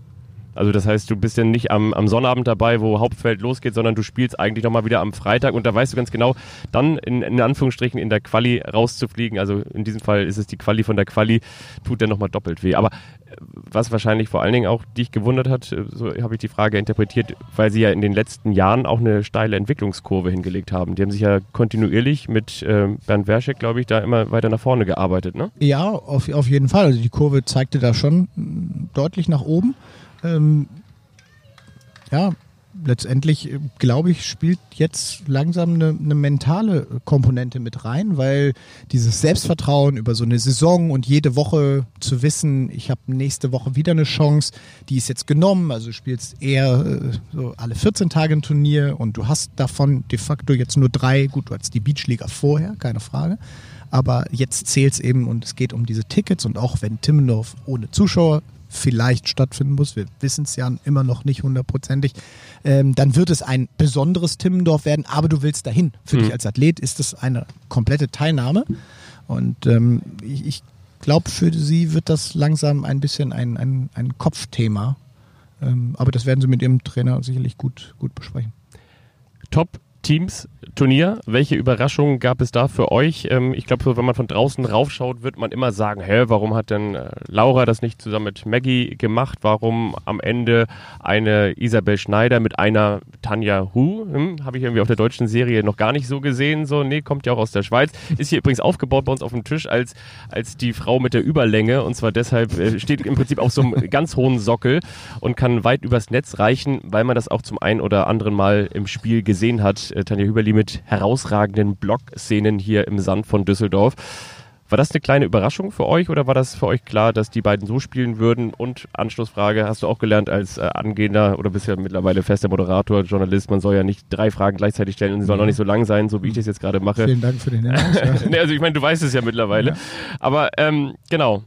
Also das heißt, du bist ja nicht am, am Sonnabend dabei, wo Hauptfeld losgeht, sondern du spielst eigentlich nochmal wieder am Freitag und da weißt du ganz genau, dann in, in Anführungsstrichen in der Quali rauszufliegen, also in diesem Fall ist es die Quali von der Quali, tut dann nochmal doppelt weh. Aber was wahrscheinlich vor allen Dingen auch dich gewundert hat, äh, so habe ich die Frage interpretiert, weil sie ja in den letzten Jahren auch eine steile Entwicklungskurve hingelegt haben. Die haben sich ja kontinuierlich mit ähm, Bernd Werschek, glaube ich, da immer weiter nach vorne gearbeitet, ne? Ja, auf, auf jeden Fall. Also die Kurve zeigte da schon deutlich nach oben. Ähm, ja, letztendlich, äh, glaube ich, spielt jetzt langsam eine, eine mentale Komponente mit rein, weil dieses Selbstvertrauen über so eine Saison und jede Woche zu wissen, ich habe nächste Woche wieder eine Chance, die ist jetzt genommen, also du spielst eher äh, so alle 14 Tage ein Turnier und du hast davon de facto jetzt nur drei, gut, du hattest die Beachliga vorher, keine Frage, aber jetzt zählt es eben und es geht um diese Tickets und auch wenn Timmendorf ohne Zuschauer vielleicht stattfinden muss, wir wissen es ja immer noch nicht hundertprozentig, ähm, dann wird es ein besonderes Timmendorf werden, aber du willst dahin. Für Mhm. dich als Athlet ist es eine komplette Teilnahme und ähm, ich, ich glaube, für sie wird das langsam ein bisschen ein, ein, ein Kopfthema, ähm, aber das werden sie mit ihrem Trainer sicherlich gut, gut besprechen. Top-Teams, Turnier. Welche Überraschungen gab es da für euch? Ähm, ich glaube, so, wenn man von draußen raufschaut, wird man immer sagen, hä, warum hat denn äh, Laura das nicht zusammen mit Maggie gemacht? Warum am Ende eine Isabel Schneider mit einer Tanja Hu? Hm, Habe ich irgendwie auf der deutschen Serie noch gar nicht so gesehen. So, nee, kommt ja auch aus der Schweiz. Ist hier übrigens aufgebaut bei uns auf dem Tisch als, als die Frau mit der Überlänge. Und zwar deshalb äh, steht im Prinzip auf so einem ganz hohen Sockel und kann weit übers Netz reichen, weil man das auch zum einen oder anderen Mal im Spiel gesehen hat. Äh, Tanja Hüberli mit herausragenden Blockszenen hier im Sand von Düsseldorf. War das eine kleine Überraschung für euch oder war das für euch klar, dass die beiden so spielen würden? Und Anschlussfrage, hast du auch gelernt als äh, angehender oder bist ja mittlerweile fester Moderator, Journalist, man soll ja nicht drei Fragen gleichzeitig stellen und sie sollen auch nicht so lang sein, so wie ich das jetzt gerade mache. Vielen Dank für den Hinweis. Ja. also ich meine, du weißt es ja mittlerweile. Ja. Aber ähm, genau.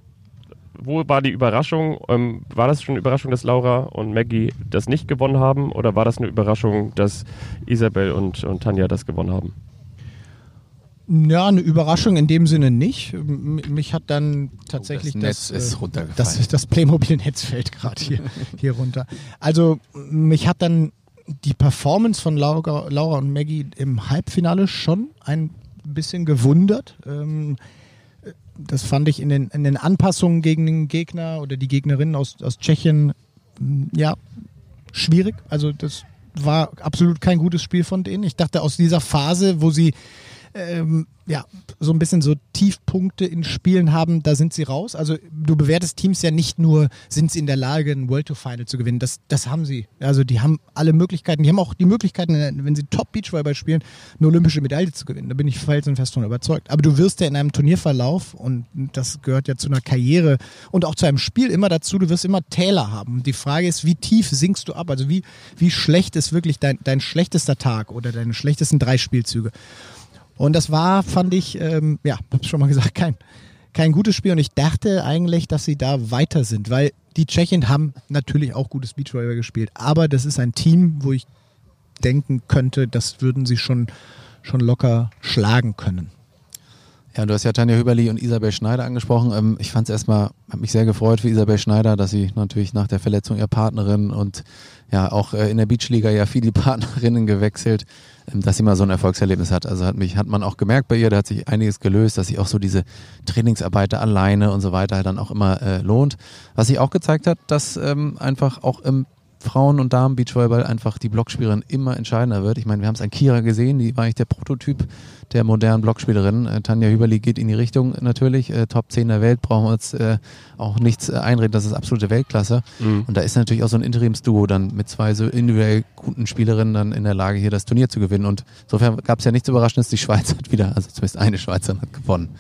Wo war die Überraschung? Ähm, war das schon eine Überraschung, dass Laura und Maggie das nicht gewonnen haben? Oder war das eine Überraschung, dass Isabel und, und Tanja das gewonnen haben? Ja, eine Überraschung in dem Sinne nicht. M- Mich hat dann tatsächlich Oh, das Netz das, ist äh, das, das Playmobil-Netz fällt gerade hier, hier runter. Also mich hat dann die Performance von Laura, Laura und Maggie im Halbfinale schon ein bisschen gewundert. Ähm, das fand ich in den, in den Anpassungen gegen den Gegner oder die Gegnerin aus, aus Tschechien m, ja schwierig. Also das war absolut kein gutes Spiel von denen. Ich dachte aus dieser Phase, wo sie ähm, ja, so ein bisschen so Tiefpunkte in Spielen haben, da sind sie raus. Also du bewertest Teams ja nicht nur, sind sie in der Lage, ein World Tour Final zu gewinnen. Das, das haben sie. Also die haben alle Möglichkeiten. Die haben auch die Möglichkeiten, wenn sie Top Beachvolleyball spielen, eine olympische Medaille zu gewinnen. Da bin ich felsenfest von überzeugt. Aber du wirst ja in einem Turnierverlauf, und das gehört ja zu einer Karriere und auch zu einem Spiel immer dazu, du wirst immer Täler haben. Die Frage ist, wie tief sinkst du ab? Also wie, wie schlecht ist wirklich dein, dein schlechtester Tag oder deine schlechtesten drei Spielzüge? Und das war, fand ich, ähm, ja, hab's schon mal gesagt, kein, kein gutes Spiel. Und ich dachte eigentlich, dass sie da weiter sind, weil die Tschechen haben natürlich auch gutes Beachvolleyball gespielt. Aber das ist ein Team, wo ich denken könnte, das würden sie schon, schon locker schlagen können. Ja, du hast ja Tanja Hüberli und Isabel Schneider angesprochen. Ähm, ich fand es erstmal, habe mich sehr gefreut für Isabel Schneider, dass sie natürlich nach der Verletzung ihrer Partnerin und ja auch äh, in der Beachliga ja viele Partnerinnen gewechselt dass sie mal so ein Erfolgserlebnis hat. Also hat mich, hat man auch gemerkt bei ihr, da hat sich einiges gelöst, dass sich auch so diese Trainingsarbeit alleine und so weiter dann auch immer äh, lohnt. Was sich auch gezeigt hat, dass ähm, einfach auch im Frauen- und Damen-Beachvolleyball einfach die Blockspielerin immer entscheidender wird. Ich meine, wir haben es an Kira gesehen, die war eigentlich der Prototyp der modernen Blockspielerin. Äh, Tanja Hüberli geht in die Richtung natürlich. Äh, Top 10 der Welt brauchen wir uns äh, auch nichts einreden. Das ist absolute Weltklasse. Mhm. Und da ist natürlich auch so ein Interimsduo dann mit zwei so individuell guten Spielerinnen dann in der Lage, hier das Turnier zu gewinnen. Und insofern gab es ja nichts Überraschendes. Die Schweiz hat wieder, also zumindest eine Schweizerin hat gewonnen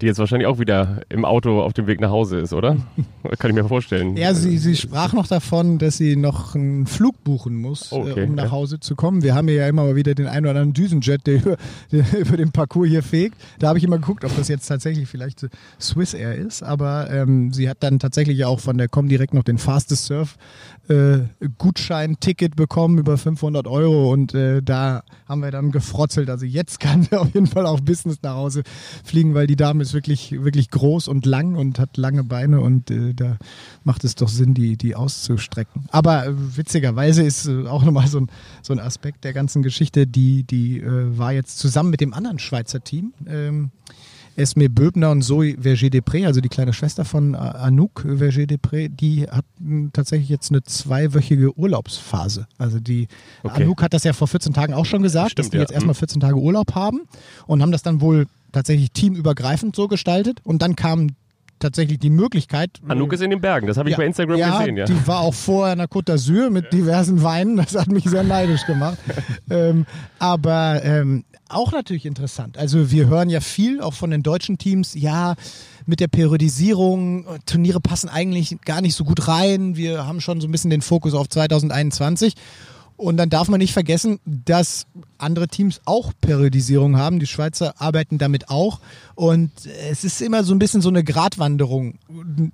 die jetzt wahrscheinlich auch wieder im Auto auf dem Weg nach Hause ist, oder? Kann ich mir vorstellen. Ja, sie, sie sprach noch davon, dass sie noch einen Flug buchen muss, oh, okay, äh, um nach. Hause zu kommen. Wir haben ja immer mal wieder den einen oder anderen Düsenjet, der über, der über den Parcours hier fegt. Da habe ich immer geguckt, ob das jetzt tatsächlich vielleicht Swiss Air ist, aber ähm, sie hat dann tatsächlich auch von der Comdirect noch den Fastest Surf äh, Gutschein-Ticket bekommen über 500 Euro und äh, da haben wir dann gefrotzelt. Also jetzt kann sie auf jeden Fall auch Business nach Hause fliegen, weil die Dame ist wirklich, wirklich groß und lang und hat lange Beine und äh, da macht es doch Sinn, die, die auszustrecken. Aber äh, witzigerweise ist äh, auch nochmal so ein, so ein Aspekt der ganzen Geschichte, die, die äh, war jetzt zusammen mit dem anderen Schweizer Team. Ähm, Esme Böbner und Zoe Verger-Depré, also die kleine Schwester von äh, Anouk Verger-Depré, die hatten tatsächlich jetzt eine zweiwöchige Urlaubsphase. Also die okay. Anouk hat das ja vor 14 Tagen auch schon gesagt, Stimmt, dass die ja. jetzt erstmal 14 mhm. Tage Urlaub haben und haben das dann wohl tatsächlich teamübergreifend so gestaltet und dann kam tatsächlich die Möglichkeit. Anouk ist in den Bergen, das habe ich ja, bei Instagram ja, gesehen. Ja, die war auch vorher in der Côte d'Azur mit ja. diversen Weinen, das hat mich sehr neidisch gemacht. ähm, aber ähm, auch natürlich interessant. Also wir hören ja viel, auch von den deutschen Teams, ja, mit der Periodisierung, Turniere passen eigentlich gar nicht so gut rein. Wir haben schon so ein bisschen den Fokus auf 2021. Und dann darf man nicht vergessen, dass andere Teams auch Periodisierung haben. Die Schweizer arbeiten damit auch. Und es ist immer so ein bisschen so eine Gratwanderung.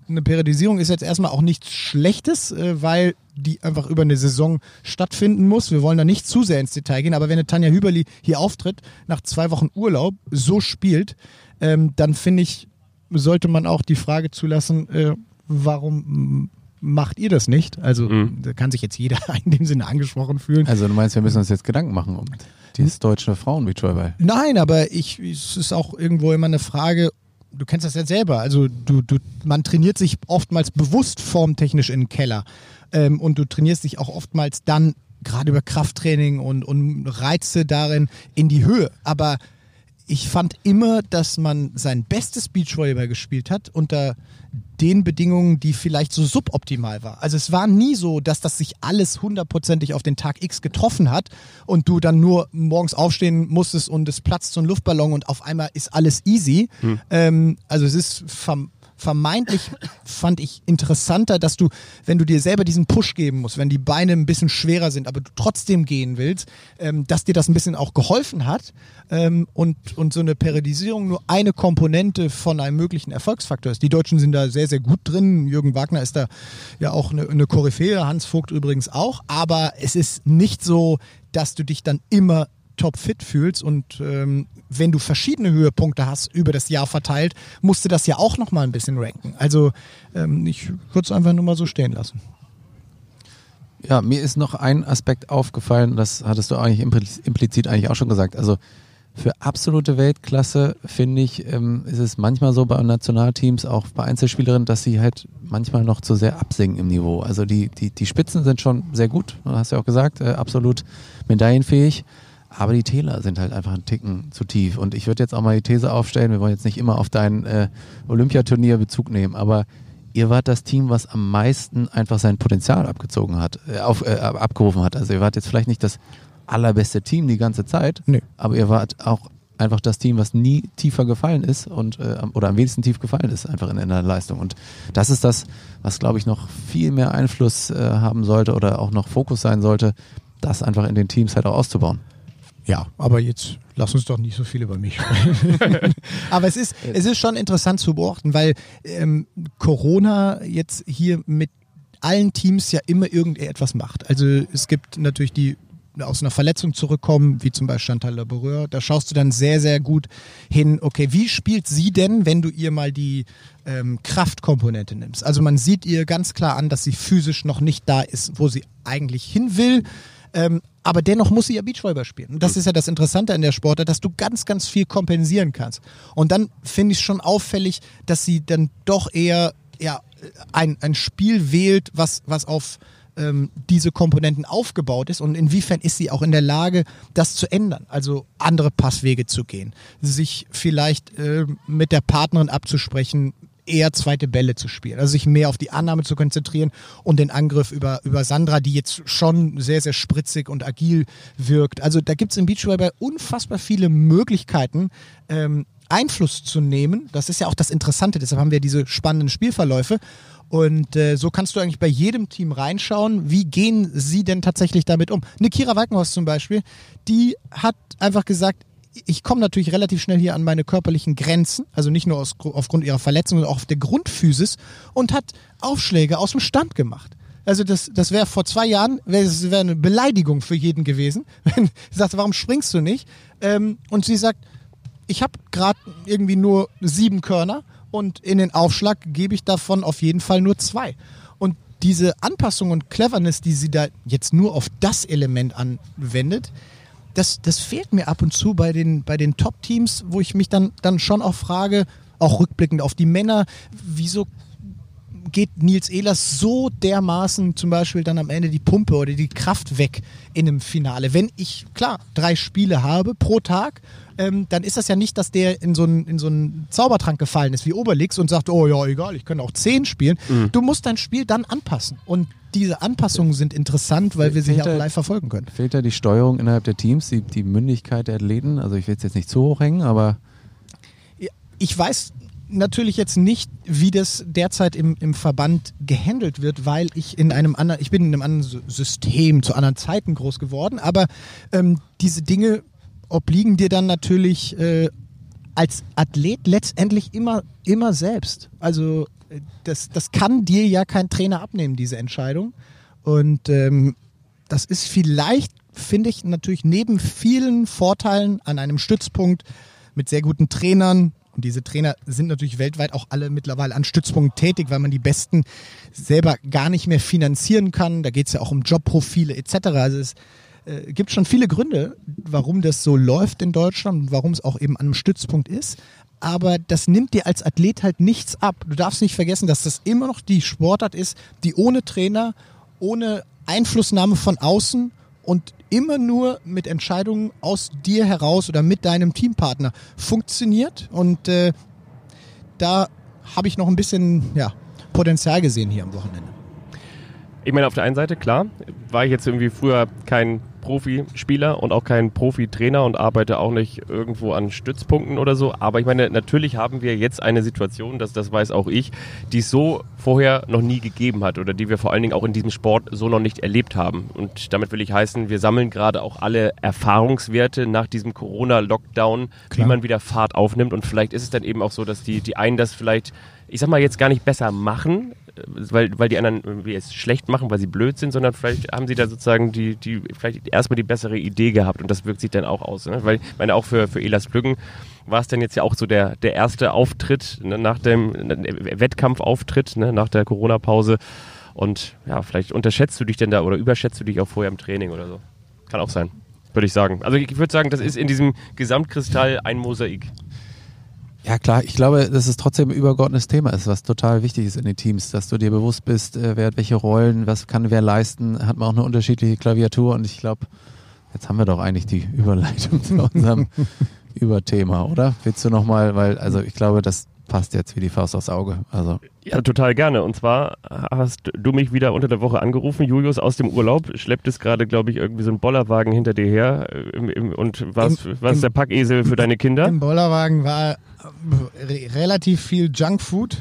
Eine Periodisierung ist jetzt erstmal auch nichts Schlechtes, äh, weil die einfach über eine Saison stattfinden muss. Wir wollen da nicht zu sehr ins Detail gehen. Aber wenn eine Tanja Hüberli hier auftritt, nach zwei Wochen Urlaub, so spielt, ähm, dann finde ich, sollte man auch die Frage zulassen, äh, warum macht ihr das nicht? Also mhm. da kann sich jetzt jeder in dem Sinne angesprochen fühlen. Also du meinst, wir müssen uns jetzt Gedanken machen um dieses deutsche Frauenbeachvolleyball? Nein, aber ich, es ist auch irgendwo immer eine Frage, du kennst das ja selber, also du, du, man trainiert sich oftmals bewusst formtechnisch in den Keller ähm, und du trainierst dich auch oftmals dann gerade über Krafttraining und, und Reize darin in die Höhe. Aber ich fand immer, dass man sein bestes Beachvolleyball gespielt hat unter den Bedingungen, die vielleicht so suboptimal war. Also es war nie so, dass das sich alles hundertprozentig auf den Tag X getroffen hat und du dann nur morgens aufstehen musstest und es platzt so ein Luftballon und auf einmal ist alles easy. Hm. Ähm, also es ist vermeintlich fand ich interessanter, dass du, wenn du dir selber diesen Push geben musst, wenn die Beine ein bisschen schwerer sind, aber du trotzdem gehen willst, ähm, dass dir das ein bisschen auch geholfen hat ähm, und, und so eine Periodisierung nur eine Komponente von einem möglichen Erfolgsfaktor ist. Die Deutschen sind da sehr, sehr gut drin. Jürgen Wagner ist da ja auch eine, eine Koryphäe, Hans Vogt übrigens auch, aber es ist nicht so, dass du dich dann immer topfit fühlst und ähm, wenn du verschiedene Höhepunkte hast über das Jahr verteilt, musst du das ja auch nochmal ein bisschen ranken. Also ähm, ich würde es einfach nur mal so stehen lassen. Ja, mir ist noch ein Aspekt aufgefallen, das hattest du eigentlich implizit eigentlich auch schon gesagt. Also für absolute Weltklasse finde ich, ähm, ist es manchmal so bei Nationalteams, auch bei Einzelspielerinnen, dass sie halt manchmal noch zu sehr absinken im Niveau. Also die, die, die Spitzen sind schon sehr gut, hast du ja auch gesagt, äh, absolut medaillenfähig. Aber die Täler sind halt einfach einen Ticken zu tief. Und ich würde jetzt auch mal die These aufstellen, wir wollen jetzt nicht immer auf dein äh, Olympiaturnier Bezug nehmen, aber ihr wart das Team, was am meisten einfach sein Potenzial abgezogen hat, äh, auf, äh, abgerufen hat. Also ihr wart jetzt vielleicht nicht das allerbeste Team die ganze Zeit, Nee. aber ihr wart auch einfach das Team, was nie tiefer gefallen ist und äh, oder am wenigsten tief gefallen ist, einfach in, in der Leistung. Und das ist das, was glaube ich noch viel mehr Einfluss äh, haben sollte oder auch noch Fokus sein sollte, das einfach in den Teams halt auch auszubauen. Ja, aber jetzt lass uns doch nicht so viel über mich sprechen. aber es ist, es ist schon interessant zu beobachten, weil ähm, Corona jetzt hier mit allen Teams ja immer irgendetwas macht. Also es gibt natürlich die aus einer Verletzung zurückkommen, wie zum Beispiel Chantal Laboureur, da schaust du dann sehr, sehr gut hin, okay, wie spielt sie denn, wenn du ihr mal die ähm, Kraftkomponente nimmst? Also man sieht ihr ganz klar an, dass sie physisch noch nicht da ist, wo sie eigentlich hin will. Ähm, aber dennoch muss sie ja Beachvolleyball spielen. Und das ist ja das Interessante an der Sportart, dass du ganz, ganz viel kompensieren kannst. Und dann finde ich es schon auffällig, dass sie dann doch eher ja, ein, ein Spiel wählt, was, was auf ähm, diese Komponenten aufgebaut ist und inwiefern ist sie auch in der Lage, das zu ändern, also andere Passwege zu gehen, sich vielleicht äh, mit der Partnerin abzusprechen, eher zweite Bälle zu spielen, also sich mehr auf die Annahme zu konzentrieren und den Angriff über, über Sandra, die jetzt schon sehr, sehr spritzig und agil wirkt. Also da gibt es im Beachvolleyball unfassbar viele Möglichkeiten, ähm, Einfluss zu nehmen. Das ist ja auch das Interessante, deshalb haben wir diese spannenden Spielverläufe. Und äh, so kannst du eigentlich bei jedem Team reinschauen, wie gehen sie denn tatsächlich damit um. Eine Kira Walkenhorst zum Beispiel, die hat einfach gesagt, ich komme natürlich relativ schnell hier an meine körperlichen Grenzen, also nicht nur aus, aufgrund ihrer Verletzung, sondern auch auf der Grundphysis und hat Aufschläge aus dem Stand gemacht. Also das, das wäre vor zwei Jahren, wäre wär eine Beleidigung für jeden gewesen, wenn sie sagt, warum springst du nicht? Ähm, und sie sagt, ich habe gerade irgendwie nur sieben Körner und in den Aufschlag gebe ich davon auf jeden Fall nur zwei. Und diese Anpassung und Cleverness, die sie da jetzt nur auf das Element anwendet, das, das fehlt mir ab und zu bei den, bei den Top-Teams, wo ich mich dann, dann schon auch frage, auch rückblickend auf die Männer, wieso geht Nils Ehlers so dermaßen zum Beispiel dann am Ende die Pumpe oder die Kraft weg in einem Finale. Wenn ich, klar, drei Spiele habe pro Tag, ähm, dann ist das ja nicht, dass der in so einen in so einen Zaubertrank gefallen ist wie Obelix und sagt, oh ja, egal, ich kann auch zehn spielen. Du musst dein Spiel dann anpassen. Und diese Anpassungen sind interessant, weil wir sie ja auch live verfolgen können. Fehlt da die Steuerung innerhalb der Teams, die, die Mündigkeit der Athleten? Also ich will es jetzt nicht zu hoch hängen, aber ich weiß natürlich jetzt nicht, wie das derzeit im, im Verband gehandelt wird, weil ich in einem anderen, ich bin in einem anderen Sy- System zu anderen Zeiten groß geworden, aber ähm, diese Dinge obliegen dir dann natürlich äh, als Athlet letztendlich immer, immer selbst. Also das, das kann dir ja kein Trainer abnehmen, diese Entscheidung. Und ähm, das ist vielleicht, finde ich, natürlich neben vielen Vorteilen an einem Stützpunkt mit sehr guten Trainern. Und diese Trainer sind natürlich weltweit auch alle mittlerweile an Stützpunkten tätig, weil man die Besten selber gar nicht mehr finanzieren kann. Da geht es ja auch um Jobprofile etc. Also es äh, gibt schon viele Gründe, warum das so läuft in Deutschland und warum es auch eben an einem Stützpunkt ist. Aber das nimmt dir als Athlet halt nichts ab. Du darfst nicht vergessen, dass das immer noch die Sportart ist, die ohne Trainer, ohne Einflussnahme von außen und immer nur mit Entscheidungen aus dir heraus oder mit deinem Teampartner funktioniert. Und äh, da habe ich noch ein bisschen ja, Potenzial gesehen hier am Wochenende. Ich meine, auf der einen Seite, klar, war ich jetzt irgendwie früher kein Profispieler und auch kein Profitrainer und arbeite auch nicht irgendwo an Stützpunkten oder so. Aber ich meine, natürlich haben wir jetzt eine Situation, das, das weiß auch ich, die es so vorher noch nie gegeben hat oder die wir vor allen Dingen auch in diesem Sport so noch nicht erlebt haben. Und damit will ich heißen, wir sammeln gerade auch alle Erfahrungswerte nach diesem Corona-Lockdown, wie man wieder Fahrt aufnimmt. Und vielleicht ist es dann eben auch so, dass die, die einen das vielleicht, ich sag mal, jetzt gar nicht besser machen, weil, weil die anderen irgendwie es schlecht machen, weil sie blöd sind, sondern vielleicht haben sie da sozusagen die, die vielleicht erstmal die bessere Idee gehabt und das wirkt sich dann auch aus. Ne? Weil, ich meine, auch für, für Elas Plücken war es dann jetzt ja auch so der, der erste Auftritt ne, nach dem ne, Wettkampfauftritt, ne, nach der Corona-Pause. Und ja, vielleicht unterschätzt du dich denn da oder überschätzt du dich auch vorher im Training oder so. Kann auch sein, würde ich sagen. Also ich würde sagen, das ist in diesem Gesamtkristall ein Mosaik. Ja klar, ich glaube, dass es trotzdem ein übergeordnetes Thema ist, was total wichtig ist in den Teams, dass du dir bewusst bist, äh, wer hat welche Rollen, was kann wer leisten, hat man auch eine unterschiedliche Klaviatur und ich glaube, Jetzt haben wir doch eigentlich die Überleitung zu unserem Überthema, oder? Willst du nochmal, weil, also ich glaube, das passt jetzt wie die Faust aufs Auge. Also. Ja, total gerne. Und zwar hast du mich wieder unter der Woche angerufen, Julius, aus dem Urlaub, schleppt es gerade, glaube ich, irgendwie so ein Bollerwagen hinter dir her äh, im, im, und was, Im- was im- der Packesel für deine Kinder? Im Bollerwagen war relativ viel Junkfood,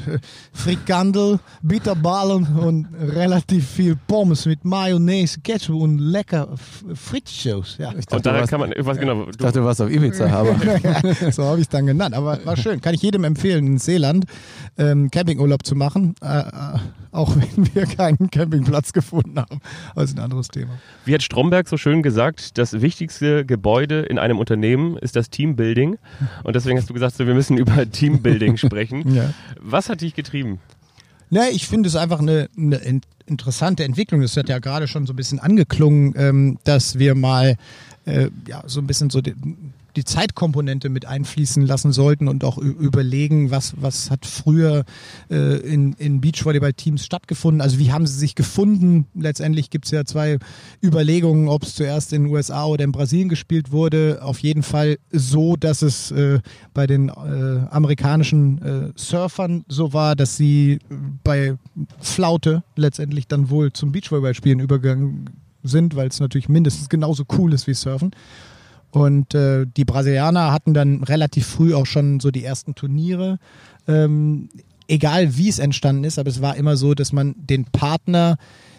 Frikandel, Bitterballen und relativ viel Pommes mit Mayonnaise, Ketchup und lecker F- Frittenshows. Ja. Ich Und dachte, du daher warst, kann man, was genau, ich dachte, du warst auf Ibiza, aber so habe ich es dann genannt. Aber war schön. Kann ich jedem empfehlen, in Seeland ähm, Campingurlaub zu machen. Äh, äh, auch wenn wir keinen Campingplatz gefunden haben. Das ist ein anderes Thema. Wie hat Stromberg so schön gesagt, das wichtigste Gebäude in einem Unternehmen ist das Teambuilding. Und deswegen hast du gesagt, so, wir müssen über Teambuilding sprechen. Ja. Was hat dich getrieben? Ne, ich finde es einfach eine, eine in- interessante Entwicklung. Das hat ja gerade schon so ein bisschen angeklungen, ähm, dass wir mal äh, ja, so ein bisschen so die, die Zeitkomponente mit einfließen lassen sollten und auch überlegen, was, was hat früher äh, in, in Beachvolleyball-Teams stattgefunden. Also wie haben sie sich gefunden? Letztendlich gibt es ja zwei Überlegungen, ob es zuerst in den USA oder in Brasilien gespielt wurde. Auf jeden Fall so, dass es äh, bei den äh, amerikanischen äh, Surfern so war, dass sie bei Flaute letztendlich dann wohl zum Beachvolleyball-Spielen übergegangen sind, weil es natürlich mindestens genauso cool ist wie Surfen. Und äh, die Brasilianer hatten dann relativ früh auch schon so die ersten Turniere. Ähm, egal wie es entstanden ist, aber es war immer so, dass man den Partner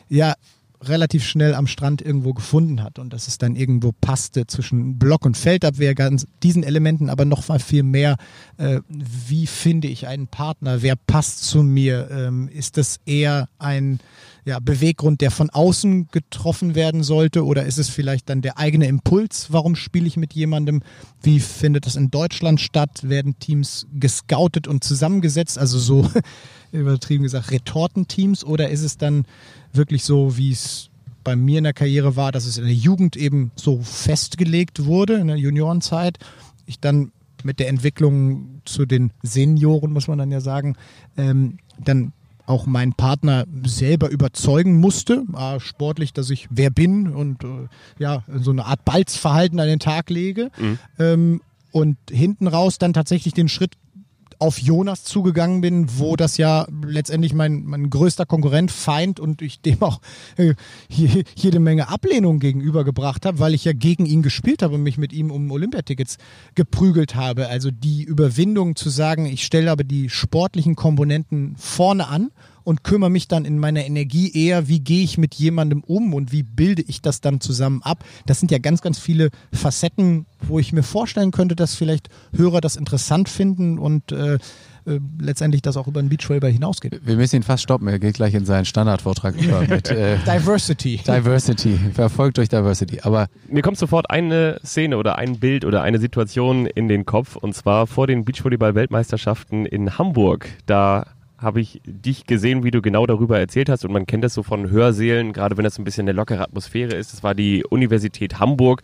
ja relativ schnell am Strand irgendwo gefunden hat und dass es dann irgendwo passte zwischen Block- und Feldabwehr, ganz diesen Elementen, aber noch mal viel mehr, äh, wie finde ich einen Partner, wer passt zu mir, ähm, ist das eher ein ja, Beweggrund, der von außen getroffen werden sollte? Oder ist es vielleicht dann der eigene Impuls, warum spiele ich mit jemandem, wie findet das in Deutschland statt, werden Teams gescoutet und zusammengesetzt, also so übertrieben gesagt Retortenteams? Oder ist es dann wirklich so, wie es bei mir in der Karriere war, dass es in der Jugend eben so festgelegt wurde, in der Juniorenzeit. Ich dann mit der Entwicklung zu den Senioren, muss man dann ja sagen, ähm, dann auch meinen Partner selber überzeugen musste, äh, sportlich, dass ich wer bin und äh, ja, so eine Art Balzverhalten an den Tag lege. Ähm, und hinten raus dann tatsächlich den Schritt auf Jonas zugegangen bin, wo das ja letztendlich mein, mein größter Konkurrent, Feind und ich dem auch äh, je- jede Menge Ablehnung gegenübergebracht habe, weil ich ja gegen ihn gespielt habe und mich mit ihm um Olympiatickets geprügelt habe. Also die Überwindung zu sagen, ich stelle aber die sportlichen Komponenten vorne an und kümmere mich dann in meiner Energie eher, wie gehe ich mit jemandem um und wie bilde ich das dann zusammen ab. Das sind ja ganz, ganz viele Facetten, wo ich mir vorstellen könnte, dass vielleicht Hörer das interessant finden und äh, äh, letztendlich das auch über den Beachvolleyball hinausgeht. wir müssen ihn fast stoppen. Er geht gleich in seinen Standardvortrag über mit äh, Diversity. Diversity, verfolgt durch Diversity. Aber Mir kommt sofort eine Szene oder ein Bild oder eine Situation in den Kopf und zwar vor den Beachvolleyball-Weltmeisterschaften in Hamburg. Da habe ich dich gesehen, wie du genau darüber erzählt hast und man kennt das so von Hörsälen, gerade wenn das so ein bisschen eine lockere Atmosphäre ist. Das war die Universität Hamburg.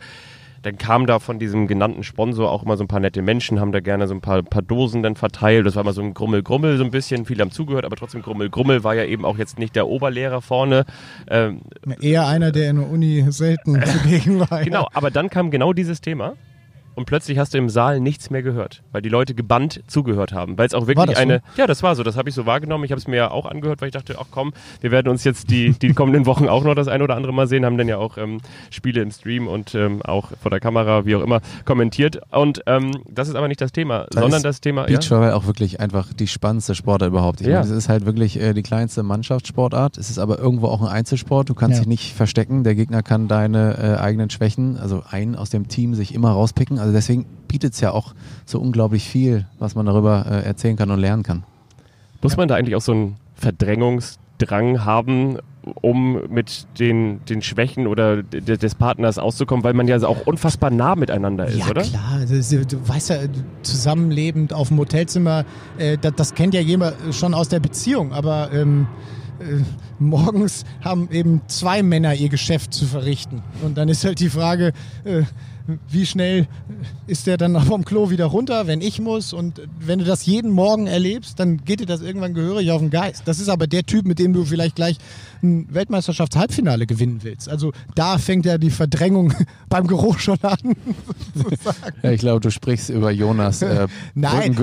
Dann kam da von diesem genannten Sponsor auch immer so ein paar nette Menschen, haben da gerne so ein paar, paar Dosen dann verteilt. Das war immer so ein Grummel-Grummel so ein bisschen. Viele haben zugehört, aber trotzdem Grummel-Grummel war ja eben auch jetzt nicht der Oberlehrer vorne. Ähm, Eher einer, der in der Uni selten zugegen war. Genau, aber dann kam genau dieses Thema und plötzlich hast du im Saal nichts mehr gehört, weil die Leute gebannt zugehört haben, weil es auch wirklich das eine, so? ja, das war so, das habe ich so wahrgenommen. Ich habe es mir ja auch angehört, weil ich dachte, ach komm, wir werden uns jetzt die die kommenden Wochen auch noch das ein oder andere Mal sehen, haben dann ja auch ähm, Spiele im Stream und ähm, auch vor der Kamera, wie auch immer, kommentiert. Und ähm, das ist aber nicht das Thema, Da sondern ist das Thema. Ja? Beachvolleyball auch wirklich einfach die spannendste Sportart überhaupt. Ich Ja. meine, es ist halt wirklich äh, die kleinste Mannschaftssportart. Es ist aber irgendwo auch ein Einzelsport. Du kannst Ja. dich nicht verstecken. Der Gegner kann deine äh, eigenen Schwächen, also einen aus dem Team, sich immer rauspicken. Also deswegen bietet es ja auch so unglaublich viel, was man darüber äh, erzählen kann und lernen kann. Muss man da eigentlich auch so einen Verdrängungsdrang haben, um mit den, den Schwächen oder de- des Partners auszukommen, weil man ja auch unfassbar nah miteinander ist, ja, oder? klar. Das, ist- du weißt ja, zusammenlebend auf dem Hotelzimmer, äh, das, das kennt ja jemand schon aus der Beziehung, aber ähm, äh, morgens haben eben zwei Männer ihr Geschäft zu verrichten. Und dann ist halt die Frage, äh, wie schnell ist der dann vom Klo wieder runter, wenn ich muss. Und wenn du das jeden Morgen erlebst, dann geht dir das irgendwann gehörig auf den Geist. Das ist aber der Typ, mit dem du vielleicht gleich ein Weltmeisterschaftshalbfinale gewinnen willst. Also da fängt ja die Verdrängung beim Geruch schon an. Ja, ich glaube, du sprichst über Jonas äh, Nein,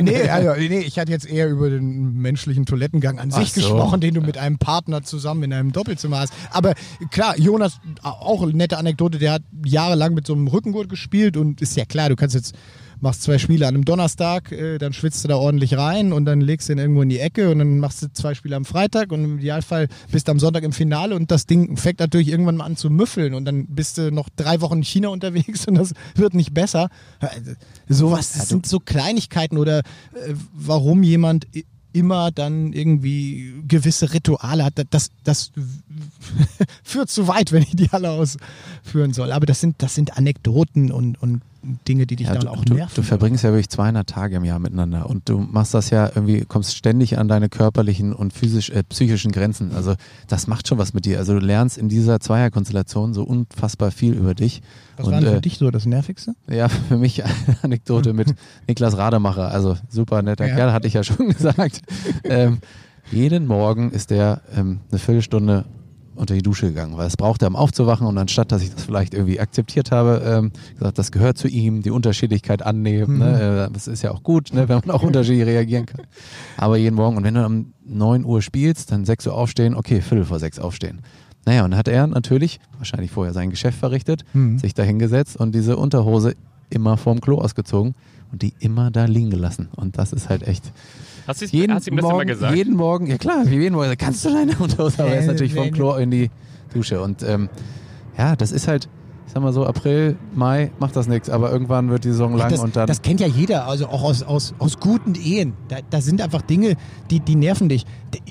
nee, also, nee, ich hatte jetzt eher über den menschlichen Toilettengang an Ach sich so. gesprochen, den du mit einem Partner zusammen in einem Doppelzimmer hast. Aber klar, Jonas, auch eine nette Anekdote, der hat jahrelang mit so einem Rückengurt gespielt und ist ja klar, du kannst jetzt machst zwei Spiele an einem Donnerstag, äh, dann schwitzt du da ordentlich rein und dann legst du ihn irgendwo in die Ecke und dann machst du zwei Spiele am Freitag und im Idealfall bist du am Sonntag im Finale und das Ding fängt natürlich irgendwann mal an zu müffeln und dann bist du noch drei Wochen in China unterwegs und das wird nicht besser. Also, Sowas, das sind so Kleinigkeiten oder äh, warum jemand immer dann irgendwie gewisse Rituale hat, das, das führt zu weit, wenn ich die alle ausführen soll. Aber das sind, das sind Anekdoten und, und Dinge, die dich Ja, dann du, auch du, nerven. du verbringst ja wirklich 200 Tage im Jahr miteinander und du machst das ja irgendwie, kommst ständig an deine körperlichen und physisch, äh, psychischen Grenzen. Also das macht schon was mit dir. Also du lernst in dieser Zweierkonstellation so unfassbar viel über dich. Was und, war denn für äh, dich so das Nervigste? Ja, für mich eine Anekdote mit Niklas Rademacher. Also super netter Ja. Kerl, hatte ich ja schon gesagt. ähm, jeden Morgen ist der ähm, eine Viertelstunde unter die Dusche gegangen, weil es brauchte, um aufzuwachen und anstatt, dass ich das vielleicht irgendwie akzeptiert habe, ähm, gesagt, das gehört zu ihm, die Unterschiedlichkeit annehmen, ne? äh, das ist ja auch gut, ne? wenn man auch unterschiedlich reagieren kann. Aber jeden Morgen und wenn du um 9 Uhr spielst, dann 6 Uhr aufstehen, okay, Viertel vor 6 aufstehen. Naja, und dann hat er natürlich, wahrscheinlich vorher sein Geschäft verrichtet, Mhm. sich da hingesetzt und diese Unterhose immer vorm Klo ausgezogen und die immer da liegen gelassen. Und das ist halt echt Hast, du's- jeden hast du ihm das immer Morgen, gesagt? jeden Morgen, ja klar, wie jeden Morgen, kannst du deine Unterhose, aber er ist natürlich vom Klo in die Dusche. Und ähm, ja, das ist halt, ich sag mal so, April, Mai macht das nichts, aber irgendwann wird die Saison lang das, und dann. das kennt ja jeder, also auch aus, aus, aus guten Ehen. Da, da sind einfach Dinge, die, die nerven dich.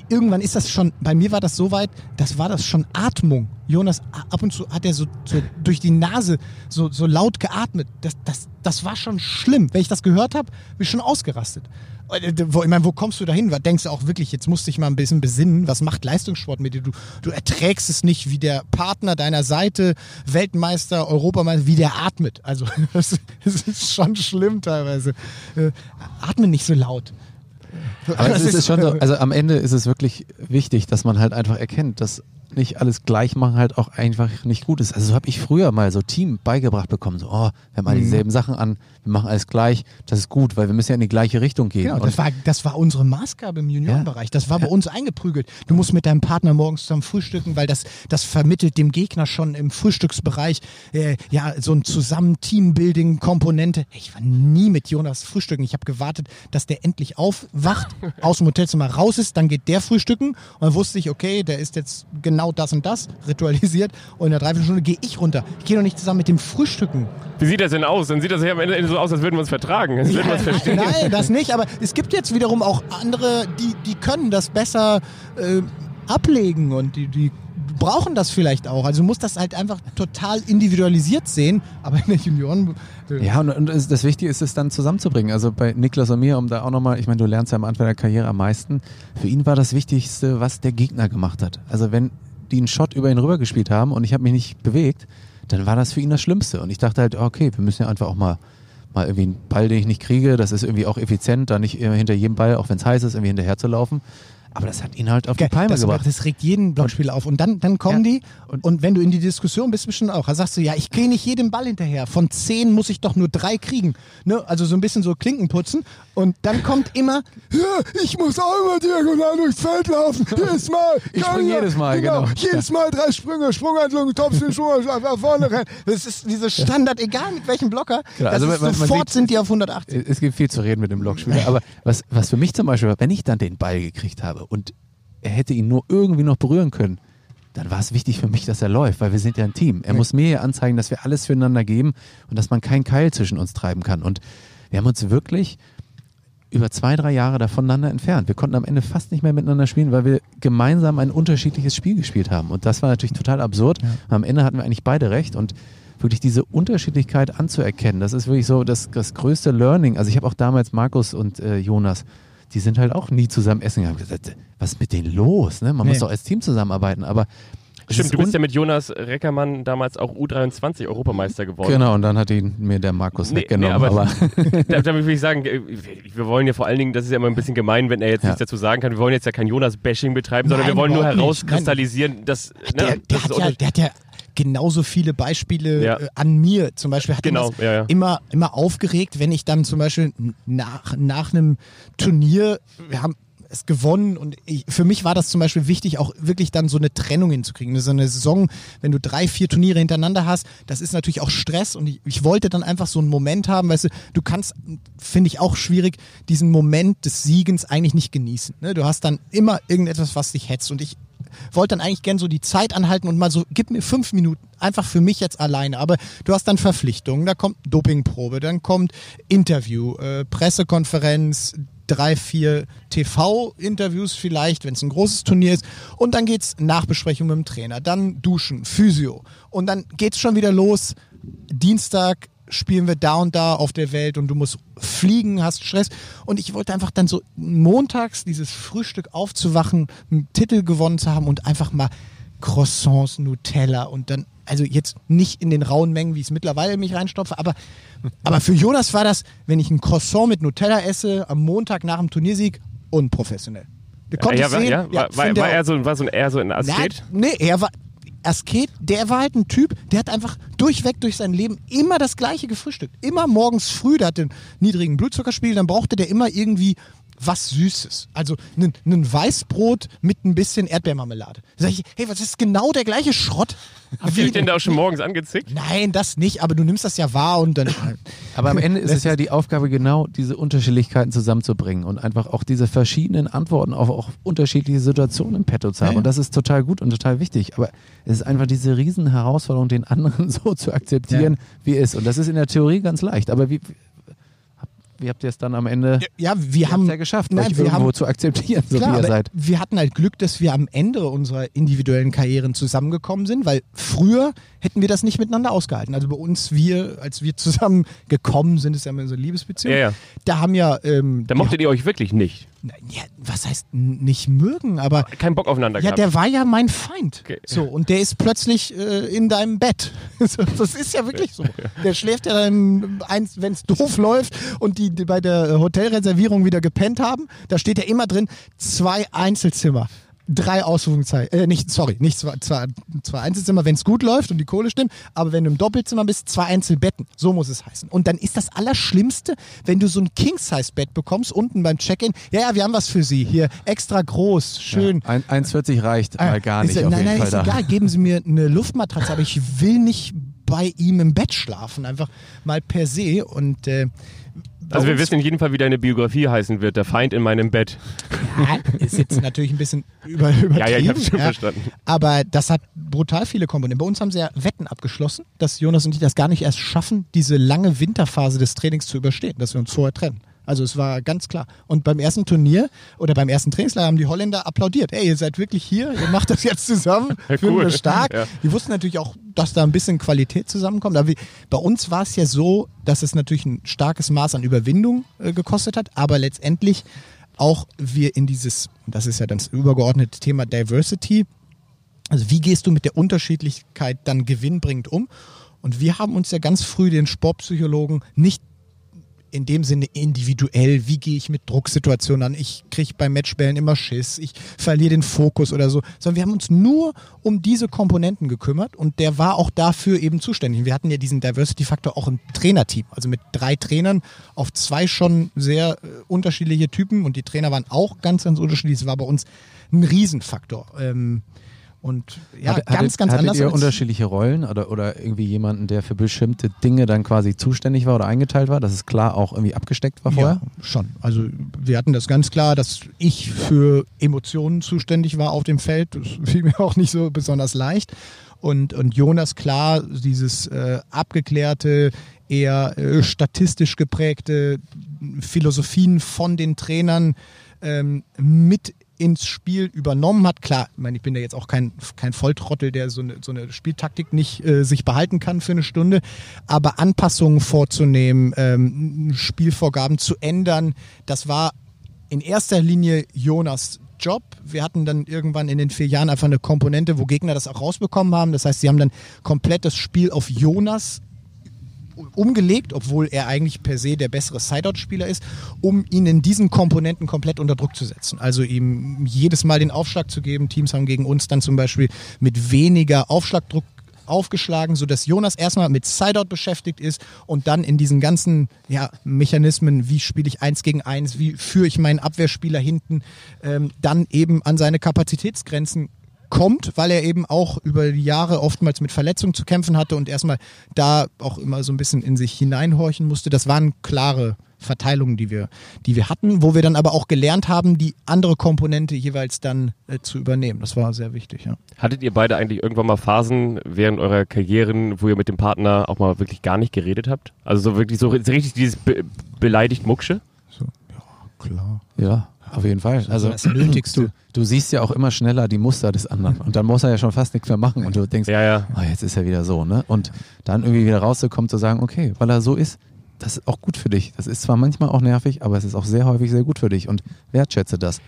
Irgendwann ist das schon, bei mir war das so weit, das war das schon Atmung. Jonas, ab und zu hat er so, so durch die Nase so, so laut geatmet. Das, das, das war schon schlimm. Wenn ich das gehört habe, bin ich schon ausgerastet. Äh, Wo, ich meine, wo kommst du dahin? Was Denkst du auch wirklich, jetzt musst du dich mal ein bisschen besinnen, was macht Leistungssport mit dir? Du, du erträgst es nicht, wie der Partner deiner Seite, Weltmeister, Europameister, wie der atmet. Also das, das ist schon schlimm teilweise. Äh, atme nicht so laut. aber es ist, ist- schon so, also am Ende ist es wirklich wichtig, dass man halt einfach erkennt, dass nicht alles gleich machen halt auch einfach nicht gut ist. Also so habe ich früher mal so Team beigebracht bekommen, so, oh, wir haben alle Mhm. dieselben Sachen an, wir machen alles gleich, das ist gut, weil wir müssen ja in die gleiche Richtung gehen. Genau, das war, das war unsere Maßgabe im Juniorenbereich. Das war bei uns eingeprügelt. Du musst mit deinem Partner morgens zusammen frühstücken, weil das, das vermittelt dem Gegner schon im Frühstücksbereich äh, ja so ein zusammen Teambuilding-Komponente. Ich war nie mit Jonas frühstücken. Ich habe gewartet, dass der endlich aufwacht, aus dem Hotelzimmer raus ist, dann geht der frühstücken und dann wusste ich, okay, der ist jetzt genau das und das ritualisiert und in der Dreiviertelstunde gehe ich runter. Ich gehe doch nicht zusammen mit dem Frühstücken. Wie sieht das denn aus? Dann sieht das ja am Ende so aus, als würden wir uns vertragen. Als würden wir uns verstehen. Nein, das nicht, aber es gibt jetzt wiederum auch andere, die, die können das besser äh, ablegen und die, die brauchen das vielleicht auch. Also du musst das halt einfach total individualisiert sehen, aber in der Junioren... äh, Ja, und, und das Wichtige ist es dann zusammenzubringen. Also bei Niklas und mir, um da auch nochmal, ich meine, du lernst ja am Anfang der Karriere am meisten. Für ihn war das Wichtigste, was der Gegner gemacht hat. Also wenn die einen Shot über ihn rübergespielt haben und ich habe mich nicht bewegt, dann war das für ihn das Schlimmste. Und ich dachte halt, okay, wir müssen ja einfach auch mal mal irgendwie einen Ball, den ich nicht kriege, das ist irgendwie auch effizient, da nicht immer hinter jedem Ball, auch wenn es heiß ist, irgendwie hinterher zu laufen. Aber das hat ihn halt auf die Palme das, gebracht. das regt jeden Blockspieler auf. Und dann, dann kommen Ja. die und, wenn du in die Diskussion bist, bestimmt auch. Da sagst du, ja, ich gehe nicht jedem Ball hinterher. Von zehn muss ich doch nur drei kriegen. Ne? Also so ein bisschen so Klinken putzen. Und dann kommt immer, ja, ich muss auch immer diagonal durchs Feld laufen. Jedes Mal. Ich spring jedes Mal, genau. Jedes Mal drei Sprünge, Sprunghandlung, Topspin, Sprung, nach vorne rennen. Das ist diese Standard, egal mit welchem Blocker. Genau, also man- man sofort sieht- sind die auf 180. Es gibt viel zu reden mit dem Blockspieler. Aber was, was für mich zum Beispiel war, wenn ich dann den Ball gekriegt habe und er hätte ihn nur irgendwie noch berühren können, dann war es wichtig für mich, dass er läuft, weil wir sind ja ein Team. Er muss mir ja anzeigen, dass wir alles füreinander geben und dass man keinen Keil zwischen uns treiben kann. Und wir haben uns wirklich über zwei, drei Jahre voneinander entfernt. Wir konnten am Ende fast nicht mehr miteinander spielen, weil wir gemeinsam ein unterschiedliches Spiel gespielt haben. Und das war natürlich total absurd. Am Ende hatten wir eigentlich beide recht und wirklich diese Unterschiedlichkeit anzuerkennen, das ist wirklich so das, das größte Learning. Also ich habe auch damals Markus und äh, Jonas, die sind halt auch nie zusammen essen gegangen. Was ist mit denen los? Ne? Man Nee. muss doch als Team zusammenarbeiten. Aber Stimmt, du bist ja mit Jonas Reckermann damals auch U23 Europameister geworden. Genau, und dann hat ihn mir der Markus Nee, weggenommen. nee, aber- aber Da, damit will ich sagen, äh, wir wollen ja vor allen Dingen, das ist ja immer ein bisschen gemein, wenn er jetzt Ja. nichts dazu sagen kann. Wir wollen jetzt ja kein Jonas-Bashing betreiben, sondern Nein, wir wollen nur herauskristallisieren, dass. ne, Der, der, das hat ja, der hat ja genauso viele Beispiele Ja. äh, an mir. Zum Beispiel hat Genau, das ja, ja. immer immer aufgeregt, wenn ich dann zum Beispiel nach nach einem Turnier, wir haben es gewonnen und ich, für mich war das zum Beispiel wichtig, auch wirklich dann so eine Trennung hinzukriegen. So eine Saison, wenn du drei, vier Turniere hintereinander hast, das ist natürlich auch Stress und ich, ich wollte dann einfach so einen Moment haben, weißt du, du kannst, finde ich auch schwierig, diesen Moment des Siegens eigentlich nicht genießen. Ne? Du hast dann immer irgendetwas, was dich hetzt und ich wollte dann eigentlich gern so die Zeit anhalten und mal so, gib mir fünf Minuten, einfach für mich jetzt alleine. Aber du hast dann Verpflichtungen, da kommt Dopingprobe, dann kommt Interview, äh, Pressekonferenz, drei, vier TV-Interviews vielleicht, wenn es ein großes Turnier ist. Und dann geht's Nachbesprechung mit dem Trainer, dann Duschen, Physio. Und dann geht's schon wieder los. Dienstag spielen wir da und da auf der Welt und du musst fliegen, hast Stress. Und ich wollte einfach dann so montags dieses Frühstück aufzuwachen, einen Titel gewonnen zu haben und einfach mal Croissants, Nutella und dann, also jetzt nicht in den rauen Mengen, wie ich es mittlerweile mich reinstopfe, aber, aber für Jonas war das, wenn ich ein Croissant mit Nutella esse, am Montag nach dem Turniersieg, unprofessionell. Der konnte ja, war, sehen, ja, war, war, finde war er- so, war so ein, eher so ein Asket? Nein, nee, er war Asket, der war halt ein Typ, der hat einfach durchweg durch sein Leben immer das gleiche gefrühstückt. Immer morgens früh, der hatte einen niedrigen Blutzuckerspiegel, dann brauchte der immer irgendwie was Süßes. Also ein, ein Weißbrot mit ein bisschen Erdbeermarmelade. Da sag ich, hey, was ist genau der gleiche Schrott? Hast du dich denn da auch schon morgens angezickt? Nein, das nicht, aber du nimmst das ja wahr und dann. Aber am Ende ist es ja die Aufgabe, genau diese Unterschiedlichkeiten zusammenzubringen und einfach auch diese verschiedenen Antworten auf auch unterschiedliche Situationen im Petto zu haben. Ja, ja. Und das ist total gut und total wichtig. Aber es ist einfach diese riesen Herausforderung, den anderen so zu akzeptieren, wie er ist. Und das ist in der Theorie ganz leicht. Aber wie, wie habt ihr es dann am Ende Ja, wir haben ja geschafft, Nein, euch wir irgendwo haben- zu akzeptieren, so Klar, wie ihr seid? wir hatten halt Glück, dass wir am Ende unserer individuellen Karrieren zusammengekommen sind, weil früher hätten wir das nicht miteinander ausgehalten. Also bei uns, wir, als wir zusammen gekommen sind, ist ja immer so eine Liebesbeziehung. Ja, ja. Da haben ja, ähm, Da mochtet ihr euch wirklich nicht. ja, was heißt nicht mögen, aber Kein Bock aufeinander ja, gehabt. der war ja mein Feind. Okay. So, und der ist plötzlich äh, in deinem Bett. Das ist ja wirklich so. Der schläft ja dann, wenn es doof läuft und die, die bei der äh, Hotelreservierung wieder gepennt haben, da steht ja immer drin, zwei Einzelzimmer. Drei Ausrufungszeichen. Äh, nicht, sorry, nicht zwei, zwei, zwei Einzelzimmer, wenn es gut läuft und die Kohle stimmt, aber wenn du im Doppelzimmer bist, zwei Einzelbetten. So muss es heißen. Und dann ist das Allerschlimmste, wenn du so ein King-Size-Bett bekommst, unten beim Check-in. Ja, ja, wir haben was für Sie. Hier extra groß, schön. Ein- 1,40 reicht Ah, mal gar ist nicht ja- auf nein, jeden nein, Fall ist da. egal. Geben Sie mir eine Luftmatratze, aber ich will nicht bei ihm im Bett schlafen. Einfach mal per se. Und äh, also wir wissen in jedem Fall, wie deine Biografie heißen wird. Der Feind in meinem Bett. Ja, ist jetzt natürlich ein bisschen über, übertrieben. Ja, ja, ich hab's schon verstanden. Aber das hat brutal viele Komponenten. Bei uns haben sie ja Wetten abgeschlossen, dass Jonas und ich das gar nicht erst schaffen, diese lange Winterphase des Trainings zu überstehen, dass wir uns vorher trennen. Also es war ganz klar. Und beim ersten Turnier oder beim ersten Trainingslager haben die Holländer applaudiert. Ey, ihr seid wirklich hier, ihr macht das jetzt zusammen, Ja, finden cool. wir stark. Ja. Die wussten natürlich auch, dass da ein bisschen Qualität zusammenkommt. Aber bei uns war es ja so, dass es natürlich ein starkes Maß an Überwindung äh, gekostet hat, aber letztendlich auch wir in dieses, das ist ja dann das übergeordnete Thema Diversity, also wie gehst du mit der Unterschiedlichkeit dann gewinnbringend um? Und wir haben uns ja ganz früh den Sportpsychologen nicht in dem Sinne individuell, wie gehe ich mit Drucksituationen an, ich kriege beim Matchbällen immer Schiss, ich verliere den Fokus oder so, sondern wir haben uns nur um diese Komponenten gekümmert und der war auch dafür eben zuständig. Wir hatten ja diesen Diversity-Faktor auch im Trainerteam, also mit drei Trainern auf zwei schon sehr äh, unterschiedliche Typen und die Trainer waren auch ganz, ganz unterschiedlich. Das war bei uns ein Riesenfaktor. Ähm, und ja, Hatte- ganz, hattet, ganz hattet anders. ihr unterschiedliche Rollen oder, oder irgendwie jemanden, der für bestimmte Dinge dann quasi zuständig war oder eingeteilt war, dass es klar auch irgendwie abgesteckt war vorher? Ja, schon. Also wir hatten das ganz klar, dass ich für Emotionen zuständig war auf dem Feld. Das fiel mir auch nicht so besonders leicht. Und, und Jonas klar, dieses äh, abgeklärte, eher äh, statistisch geprägte Philosophien von den Trainern ähm, mit ins Spiel übernommen hat. Klar, ich meine, ich bin ja jetzt auch kein, kein Volltrottel, der so eine, so eine Spieltaktik nicht äh, sich behalten kann für eine Stunde, aber Anpassungen vorzunehmen, ähm, Spielvorgaben zu ändern, das war in erster Linie Jonas Job. Wir hatten dann irgendwann in den vier Jahren einfach eine Komponente, wo Gegner das auch rausbekommen haben. Das heißt, sie haben dann komplett das Spiel auf Jonas umgelegt, obwohl er eigentlich per se der bessere Sideout-Spieler ist, um ihn in diesen Komponenten komplett unter Druck zu setzen. Also ihm jedes Mal den Aufschlag zu geben. Teams haben gegen uns dann zum Beispiel mit weniger Aufschlagdruck aufgeschlagen, sodass Jonas erstmal mit Sideout beschäftigt ist und dann in diesen ganzen ja, Mechanismen, wie spiele ich eins gegen eins, wie führe ich meinen Abwehrspieler hinten, ähm, dann eben an seine Kapazitätsgrenzen kommt, weil er eben auch über die Jahre oftmals mit Verletzungen zu kämpfen hatte und erstmal da auch immer so ein bisschen in sich hineinhorchen musste. Das waren klare Verteilungen, die wir, die wir hatten, wo wir dann aber auch gelernt haben, die andere Komponente jeweils dann äh, zu übernehmen. Das war sehr wichtig, ja. Hattet ihr beide eigentlich irgendwann mal Phasen während eurer Karrieren, wo ihr mit dem Partner auch mal wirklich gar nicht geredet habt? Also so wirklich so richtig dieses be beleidigt Mucksche? So, ja, klar. Ja, auf jeden Fall. Also das Nötigste. Du, du siehst ja auch immer schneller die Muster des anderen und dann muss er ja schon fast nichts mehr machen und du denkst, Ja, ja. oh, jetzt ist er wieder so, ne? Und dann irgendwie wieder rauszukommen, zu sagen, okay, weil er so ist, das ist auch gut für dich. Das ist zwar manchmal auch nervig, aber es ist auch sehr häufig sehr gut für dich und wertschätze das.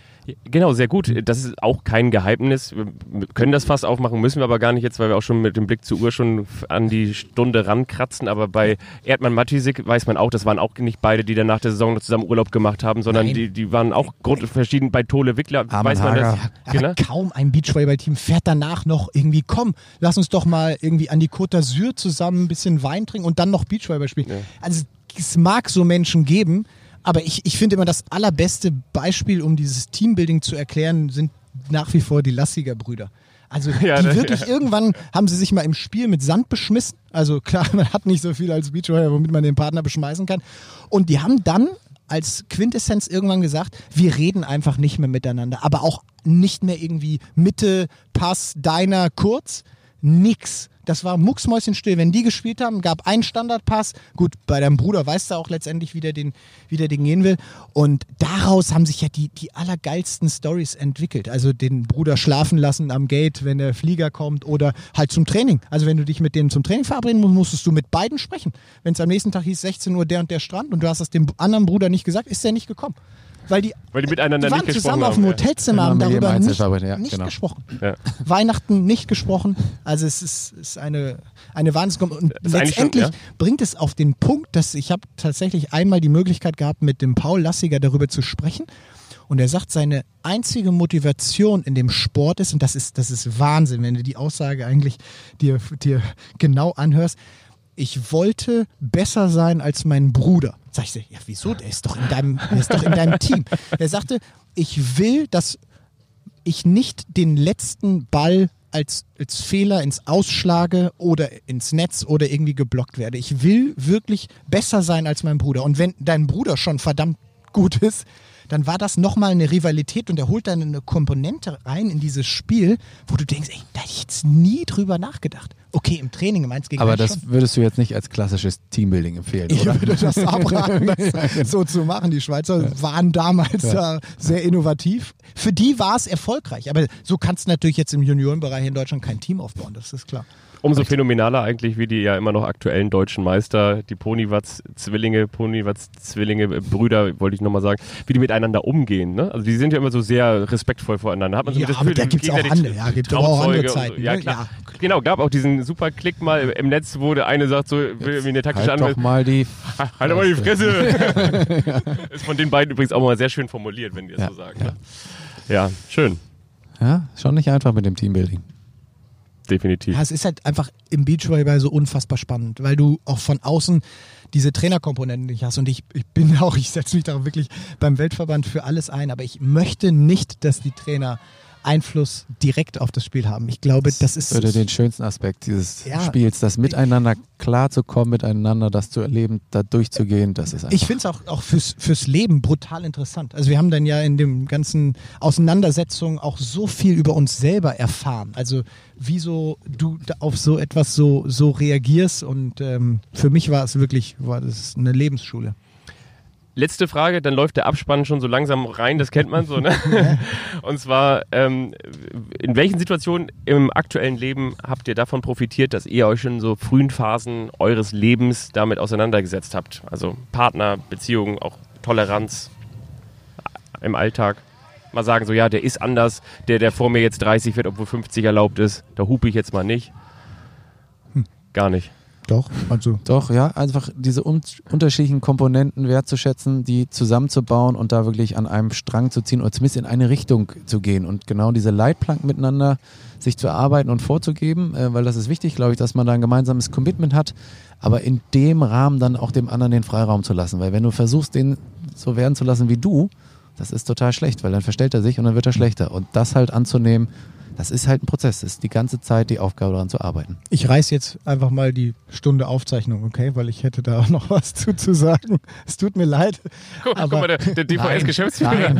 Genau, sehr gut. Das ist auch kein Geheimnis. Wir können das fast aufmachen, müssen wir aber gar nicht jetzt, weil wir auch schon mit dem Blick zur Uhr schon an die Stunde rankratzen. Aber bei Erdmann Matisik weiß man auch, das waren auch nicht beide, die dann nach der Saison noch zusammen Urlaub gemacht haben, sondern Nein. die, die waren auch grundverschieden. Bei Tole Wickler Armin weiß man das. Hager. Aber Genau. kaum ein Beachvolleyball-Team fährt danach noch irgendwie, komm, lass uns doch mal irgendwie an die Côte d'Azur zusammen ein bisschen Wein trinken und dann noch Beachvolleyball spielen. Ja. Also es mag so Menschen geben, aber ich, ich finde immer das allerbeste Beispiel, um dieses Teambuilding zu erklären, sind nach wie vor die Lassiger Brüder. Also Ja, die wirklich ja. irgendwann haben sie sich mal im Spiel mit Sand beschmissen. Also klar, man hat nicht so viel als Beachvolley, womit man den Partner beschmeißen kann. Und die haben dann als Quintessenz irgendwann gesagt, wir reden einfach nicht mehr miteinander. Aber auch nicht mehr irgendwie Mitte, Pass, Deiner, kurz. Nix. Das war mucksmäuschenstill. Wenn die gespielt haben, gab ein Standardpass. Gut, bei deinem Bruder weißt du auch letztendlich, wie der den, wie der den gehen will. Und daraus haben sich ja die, die allergeilsten Stories entwickelt. Also den Bruder schlafen lassen am Gate, wenn der Flieger kommt oder halt zum Training. Also wenn du dich mit denen zum Training verabreden musst, musstest du mit beiden sprechen. Wenn es am nächsten Tag hieß 16 Uhr der und der Strand und du hast das dem anderen Bruder nicht gesagt, ist der nicht gekommen. Weil die, Weil die miteinander die waren nicht zusammen gesprochen auf dem. Hotelzimmer, Immer haben jedem darüber nicht, ja, nicht genau. gesprochen. Ja. Weihnachten nicht gesprochen. Also es ist, ist eine, eine Wahnsinns Und ist eigentlich schon, letztendlich ja. bringt es auf den Punkt, dass ich habe tatsächlich einmal die Möglichkeit gehabt, mit dem Paul Lassiger darüber zu sprechen. Und er sagt, seine einzige Motivation in dem Sport ist, und das ist, das ist Wahnsinn, wenn du die Aussage eigentlich dir, dir genau anhörst, ich wollte besser sein als mein Bruder. Sag ich ja, wieso? Der ist doch in deinem, der ist doch in deinem Team. Er sagte, ich will, dass ich nicht den letzten Ball als, als Fehler ins Ausschlage oder ins Netz oder irgendwie geblockt werde. Ich will wirklich besser sein als mein Bruder. Und wenn dein Bruder schon verdammt gut ist, dann war das nochmal eine Rivalität und er holt dann eine Komponente rein in dieses Spiel, wo du denkst, ey, da hätte ich jetzt nie drüber nachgedacht. Okay, im Training, im 1 gegen Aber 1 das schon. würdest du jetzt nicht als klassisches Teambuilding empfehlen, Ich oder? würde das abraten, das so zu machen. Die Schweizer waren damals da sehr innovativ. Für die war es erfolgreich. Aber so kannst du natürlich jetzt im Juniorenbereich in Deutschland kein Team aufbauen, das ist klar. Umso phänomenaler eigentlich, wie die ja immer noch aktuellen deutschen Meister, die Ponywatz-Zwillinge, Ponywatz-Zwillinge, äh, Brüder, wollte ich nochmal sagen, wie die miteinander umgehen. Ne? Also die sind ja immer so sehr respektvoll voreinander. Hat man so Ja, das aber Gefühl, da gibt's auch gegenseitig andere- ja, gibt auch andere Zeiten, So. Ja, ne? klar. Ja. Genau, gab auch diesen super Klick mal im Netz, wo der eine sagt, so will irgendwie eine taktische Halt doch mal die. Halt doch mal die Fresse! ist von den beiden übrigens auch mal sehr schön formuliert, wenn die das Ja, so sagen. Ne? Ja, schön. Ja, schon nicht einfach mit dem Teambuilding. Definitiv. Ja, es ist halt einfach im Beachvolleyball so unfassbar spannend, weil du auch von außen diese Trainerkomponenten nicht hast. Und ich, ich bin auch, ich setze mich da wirklich beim Weltverband für alles ein, aber ich möchte nicht, dass die Trainer Einfluss direkt auf das Spiel haben. Ich glaube, das ist. würde den schönsten Aspekt dieses Ja. Spiels, das miteinander klarzukommen, miteinander das zu erleben, da durchzugehen, das ist einfach. Ich finde es auch, auch fürs, fürs Leben brutal interessant. Also wir haben dann ja in dem ganzen Auseinandersetzungen auch so viel über uns selber erfahren. Also wieso du auf so etwas so, so reagierst und ähm, für mich war es wirklich, war das eine Lebensschule. Letzte Frage, dann läuft der Abspann schon so langsam rein, das kennt man so, ne? Und zwar, ähm, in welchen Situationen im aktuellen Leben habt ihr davon profitiert, dass ihr euch schon in so frühen Phasen eures Lebens damit auseinandergesetzt habt? Also Partner, Beziehungen, auch Toleranz im Alltag. mal sagen, so ja, der ist anders, der, der vor mir jetzt 30 wird, obwohl 50 erlaubt ist, da hupe ich jetzt mal nicht. Gar nicht. Doch, also Doch, ja, einfach diese un unterschiedlichen Komponenten wertzuschätzen, die zusammenzubauen und da wirklich an einem Strang zu ziehen oder zumindest in eine Richtung zu gehen und genau diese Leitplanken miteinander sich zu erarbeiten und vorzugeben, äh, weil das ist wichtig, glaube ich, dass man da ein gemeinsames Commitment hat, aber in dem Rahmen dann auch dem anderen den Freiraum zu lassen, weil wenn du versuchst, den so werden zu lassen wie du, das ist total schlecht, weil dann verstellt er sich und dann wird er schlechter und das halt anzunehmen, das ist halt ein Prozess, das ist die ganze Zeit die Aufgabe daran zu arbeiten. ich reiß jetzt einfach mal die Stunde Aufzeichnung, okay? Weil ich hätte da auch noch was zu, zu sagen. Es tut mir leid. Guck, Aber- guck mal, der, der DVS-Geschäftsführer.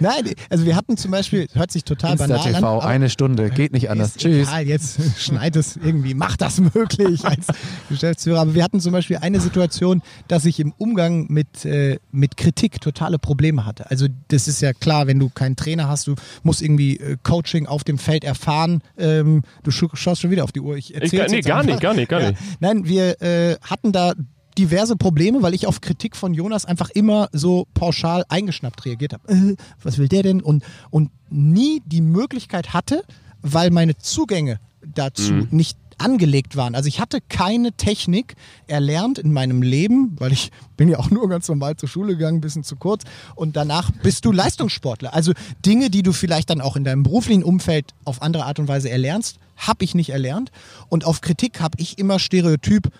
Nein, also wir hatten zum Beispiel, hört sich total banal an. Insta-TV, aber- eine Stunde, geht nicht anders. Ist Tschüss. Egal, jetzt schneid es irgendwie, mach das möglich als Geschäftsführer. Aber wir hatten zum Beispiel eine Situation, dass ich im Umgang mit, äh, mit Kritik totale Probleme hatte. Also das ist ja klar, wenn du keinen Trainer hast, du musst irgendwie äh, Coaching auf dem Feld erfahren. Ähm, du schaust schon wieder auf die Uhr. Ich erzähle nee, gar nicht, gar nicht, gar nicht. Nein, wir äh, hatten da diverse Probleme, weil ich auf Kritik von Jonas einfach immer so pauschal eingeschnappt reagiert habe. Äh, was will der denn? Und, und nie die Möglichkeit hatte, weil meine Zugänge dazu nicht angelegt waren. Also ich hatte keine Technik erlernt in meinem Leben, weil ich bin ja auch nur ganz normal zur Schule gegangen, ein bisschen zu kurz. Und danach bist du Leistungssportler. Also Dinge, die du vielleicht dann auch in deinem beruflichen Umfeld auf andere Art und Weise erlernst, habe ich nicht erlernt. Und auf Kritik habe ich immer Stereotyp,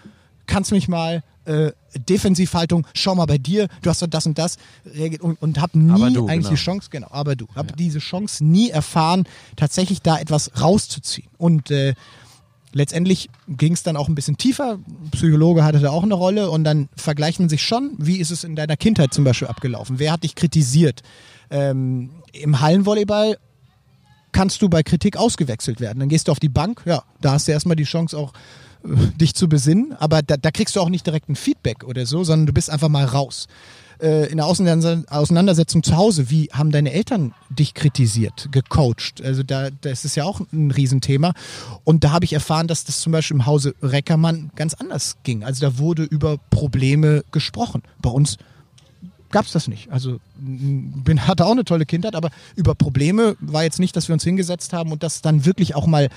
kannst mich mal äh, Defensivhaltung, schau mal bei dir, du hast doch das und das reagiert und, und habe nie du, eigentlich genau. die Chance, genau, aber du, habe diese Chance nie erfahren, tatsächlich da etwas rauszuziehen. Und äh, letztendlich ging es dann auch ein bisschen tiefer. Psychologe hatte da auch eine Rolle und dann vergleicht man sich schon, wie ist es in deiner Kindheit zum Beispiel abgelaufen? Wer hat dich kritisiert? Ähm, Im Hallenvolleyball kannst du bei Kritik ausgewechselt werden. Dann gehst du auf die Bank, ja, da hast du erstmal die Chance auch äh, dich zu besinnen, aber da, da kriegst du auch nicht direkt ein Feedback oder so, sondern du bist einfach mal raus. Äh, in der Auseinander- Auseinandersetzung zu Hause, wie haben deine Eltern dich kritisiert, gecoacht? Also da, das ist ja auch ein Riesenthema. Und da habe ich erfahren, dass das zum Beispiel im Hause Reckermann ganz anders ging. Also da wurde über Probleme gesprochen. Bei uns gab es das nicht. Also bin, hatte auch eine tolle Kindheit, aber über Probleme war jetzt nicht, dass wir uns hingesetzt haben und das dann wirklich auch mal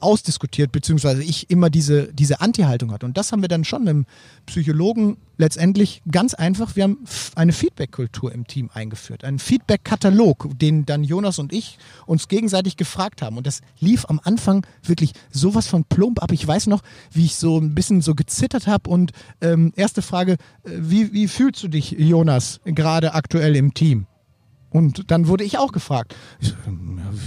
ausdiskutiert, beziehungsweise ich immer diese, diese Anti-Haltung hatte. Und das haben wir dann schon einem Psychologen letztendlich ganz einfach, wir haben eine Feedback-Kultur im Team eingeführt, einen Feedback-Katalog, den dann Jonas und ich uns gegenseitig gefragt haben. Und das lief am Anfang wirklich sowas von plump ab. Ich weiß noch, wie ich so ein bisschen so gezittert habe und ähm, erste Frage, äh, wie, wie fühlst du dich, Jonas, gerade aktuell im Team? Und dann wurde ich auch gefragt. Ich so,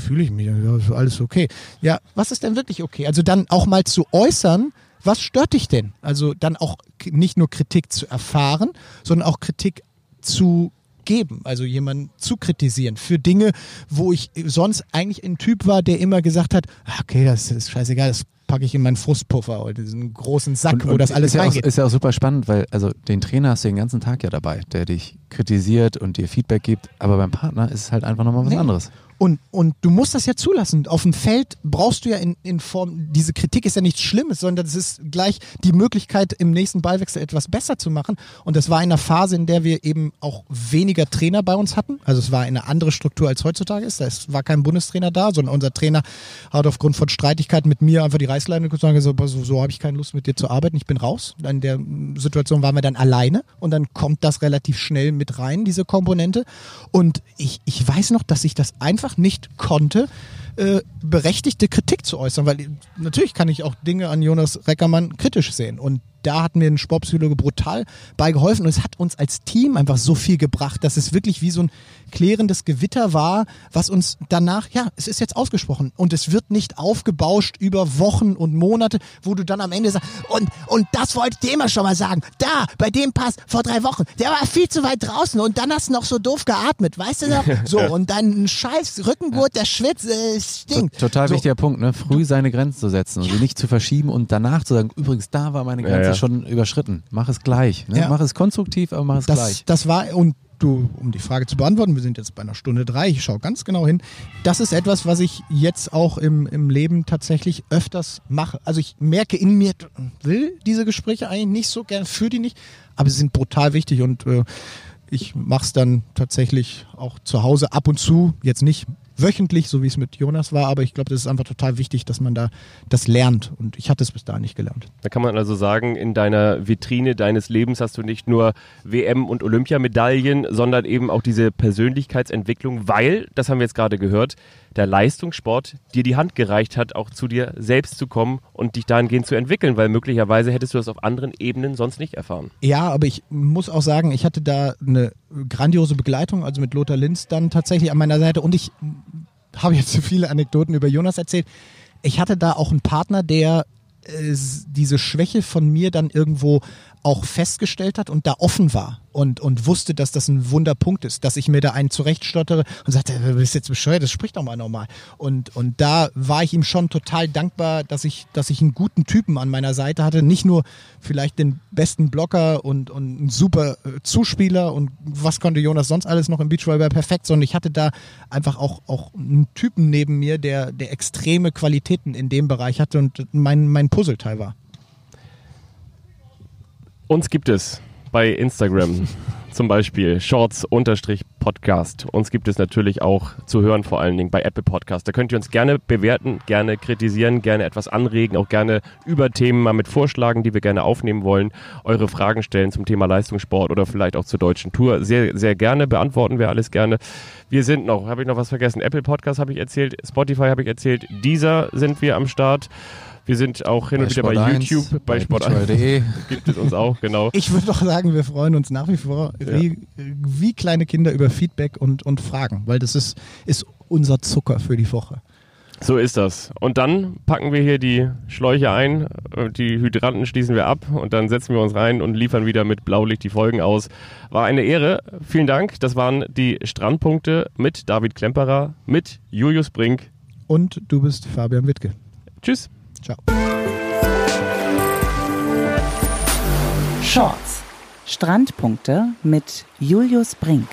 fühle ich mich? Ja, alles okay. Ja, was ist denn wirklich okay? Also dann auch mal zu äußern, was stört dich denn? Also dann auch nicht nur Kritik zu erfahren, sondern auch Kritik zu geben, also jemanden zu kritisieren für Dinge, wo ich sonst eigentlich ein Typ war, der immer gesagt hat, "Ah, okay, das ist scheißegal, das packe ich in meinen Frustpuffer oder diesen großen Sack, wo das alles ist ja, auch, reingeht. ist ja auch super spannend, weil also den Trainer hast du den ganzen Tag ja dabei, der dich kritisiert und dir Feedback gibt, aber beim Partner ist es halt einfach nochmal was Nee. anderes. Und, und du musst das ja zulassen. Auf dem Feld brauchst du ja in, in Form, diese Kritik ist ja nichts Schlimmes, sondern es ist gleich die Möglichkeit, im nächsten Ballwechsel etwas besser zu machen. Und das war in einer Phase, in der wir eben auch weniger Trainer bei uns hatten. Also es war eine andere Struktur, als heutzutage ist. Es war kein Bundestrainer da, sondern unser Trainer hat aufgrund von Streitigkeiten mit mir einfach die Reißleine gesagt, so, so, so habe ich keine Lust mit dir zu arbeiten, ich bin raus. In der Situation waren wir dann alleine und dann kommt das relativ schnell mit rein, diese Komponente. Und ich, ich weiß noch, dass ich das einfach nicht konnte, äh, berechtigte Kritik zu äußern, weil natürlich kann ich auch Dinge an Jonas Reckermann kritisch sehen. Und da hat mir ein Sportpsychologe brutal bei geholfen und es hat uns als Team einfach so viel gebracht, dass es wirklich wie so ein klärendes Gewitter war, was uns danach, ja, es ist jetzt ausgesprochen und es wird nicht aufgebauscht über Wochen und Monate, wo du dann am Ende sagst, und, und das wollte ich dir immer schon mal sagen, da, bei dem Pass vor drei Wochen, der war viel zu weit draußen und dann hast du noch so doof geatmet, weißt du noch? So, und dein scheiß Rückengurt, der schwitzt, äh, es stinkt. Total so, wichtiger Punkt, ne? Früh seine Grenzen zu setzen und sie nicht zu verschieben und danach zu sagen, übrigens, da war meine Grenze Ja, ja. Schon überschritten. Mach es gleich. Ne? Ja. Mach es konstruktiv, aber mach es Das, gleich. das war, und du, um die Frage zu beantworten, wir sind jetzt bei einer Stunde drei, ich schaue ganz genau hin. Das ist etwas, was ich jetzt auch im, im Leben tatsächlich öfters mache. Also ich merke in mir, will diese Gespräche eigentlich nicht so gern, für die nicht, aber sie sind brutal wichtig und äh, ich mache es dann tatsächlich auch zu Hause ab und zu, jetzt nicht wöchentlich, so wie es mit Jonas war, aber ich glaube, das ist einfach total wichtig, dass man da das lernt und ich hatte es bis dahin nicht gelernt. Da kann man also sagen, in deiner Vitrine deines Lebens hast du nicht nur WM- und Olympiamedaillen, sondern eben auch diese Persönlichkeitsentwicklung, weil, das haben wir jetzt gerade gehört, der Leistungssport dir die Hand gereicht hat, auch zu dir selbst zu kommen und dich dahingehend zu entwickeln, weil möglicherweise hättest du das auf anderen Ebenen sonst nicht erfahren. Ja, aber ich muss auch sagen, ich hatte da eine grandiose Begleitung, also mit Lothar Linz dann tatsächlich an meiner Seite und ich habe jetzt zu viele Anekdoten über Jonas erzählt. Ich hatte da auch einen Partner, der äh, diese Schwäche von mir dann irgendwo auch festgestellt hat und da offen war und, und wusste, dass das ein Wunderpunkt ist, dass ich mir da einen zurechtstottere und sagte, du bist jetzt bescheuert, das spricht doch mal normal. Und, und da war ich ihm schon total dankbar, dass ich, dass ich einen guten Typen an meiner Seite hatte, nicht nur vielleicht den besten Blocker und, und einen super äh, Zuspieler und was konnte Jonas sonst alles noch im Beachvolleyball perfekt, sondern ich hatte da einfach auch, auch einen Typen neben mir, der, der extreme Qualitäten in dem Bereich hatte und mein, mein Puzzleteil war. Uns gibt es bei Instagram zum Beispiel Shorts-Podcast. Uns gibt es natürlich auch zu hören, vor allen Dingen bei Apple Podcast. Da könnt ihr uns gerne bewerten, gerne kritisieren, gerne etwas anregen, auch gerne über Themen mal mit vorschlagen, die wir gerne aufnehmen wollen, eure Fragen stellen zum Thema Leistungssport oder vielleicht auch zur deutschen Tour. Sehr, sehr gerne beantworten wir alles gerne. Wir sind noch, habe ich noch was vergessen? Apple Podcast habe ich erzählt, Spotify habe ich erzählt, dieser sind wir am Start. Wir sind auch hin und wieder bei 1, YouTube, bei, bei Sport1. gibt es uns auch, genau. Ich würde doch sagen, wir freuen uns nach wie vor ja. wie, wie, kleine Kinder über Feedback und, und Fragen, weil das ist, ist unser Zucker für die Woche. So ist das. Und dann packen wir hier die Schläuche ein, die Hydranten schließen wir ab und dann setzen wir uns rein und liefern wieder mit Blaulicht die Folgen aus. War eine Ehre. Vielen Dank. Das waren die Strandpunkte mit David Klemperer, mit Julius Brink. Und du bist Fabian Wittke. Tschüss. Ciao. Shorts. Strandpunkte mit Julius Brink.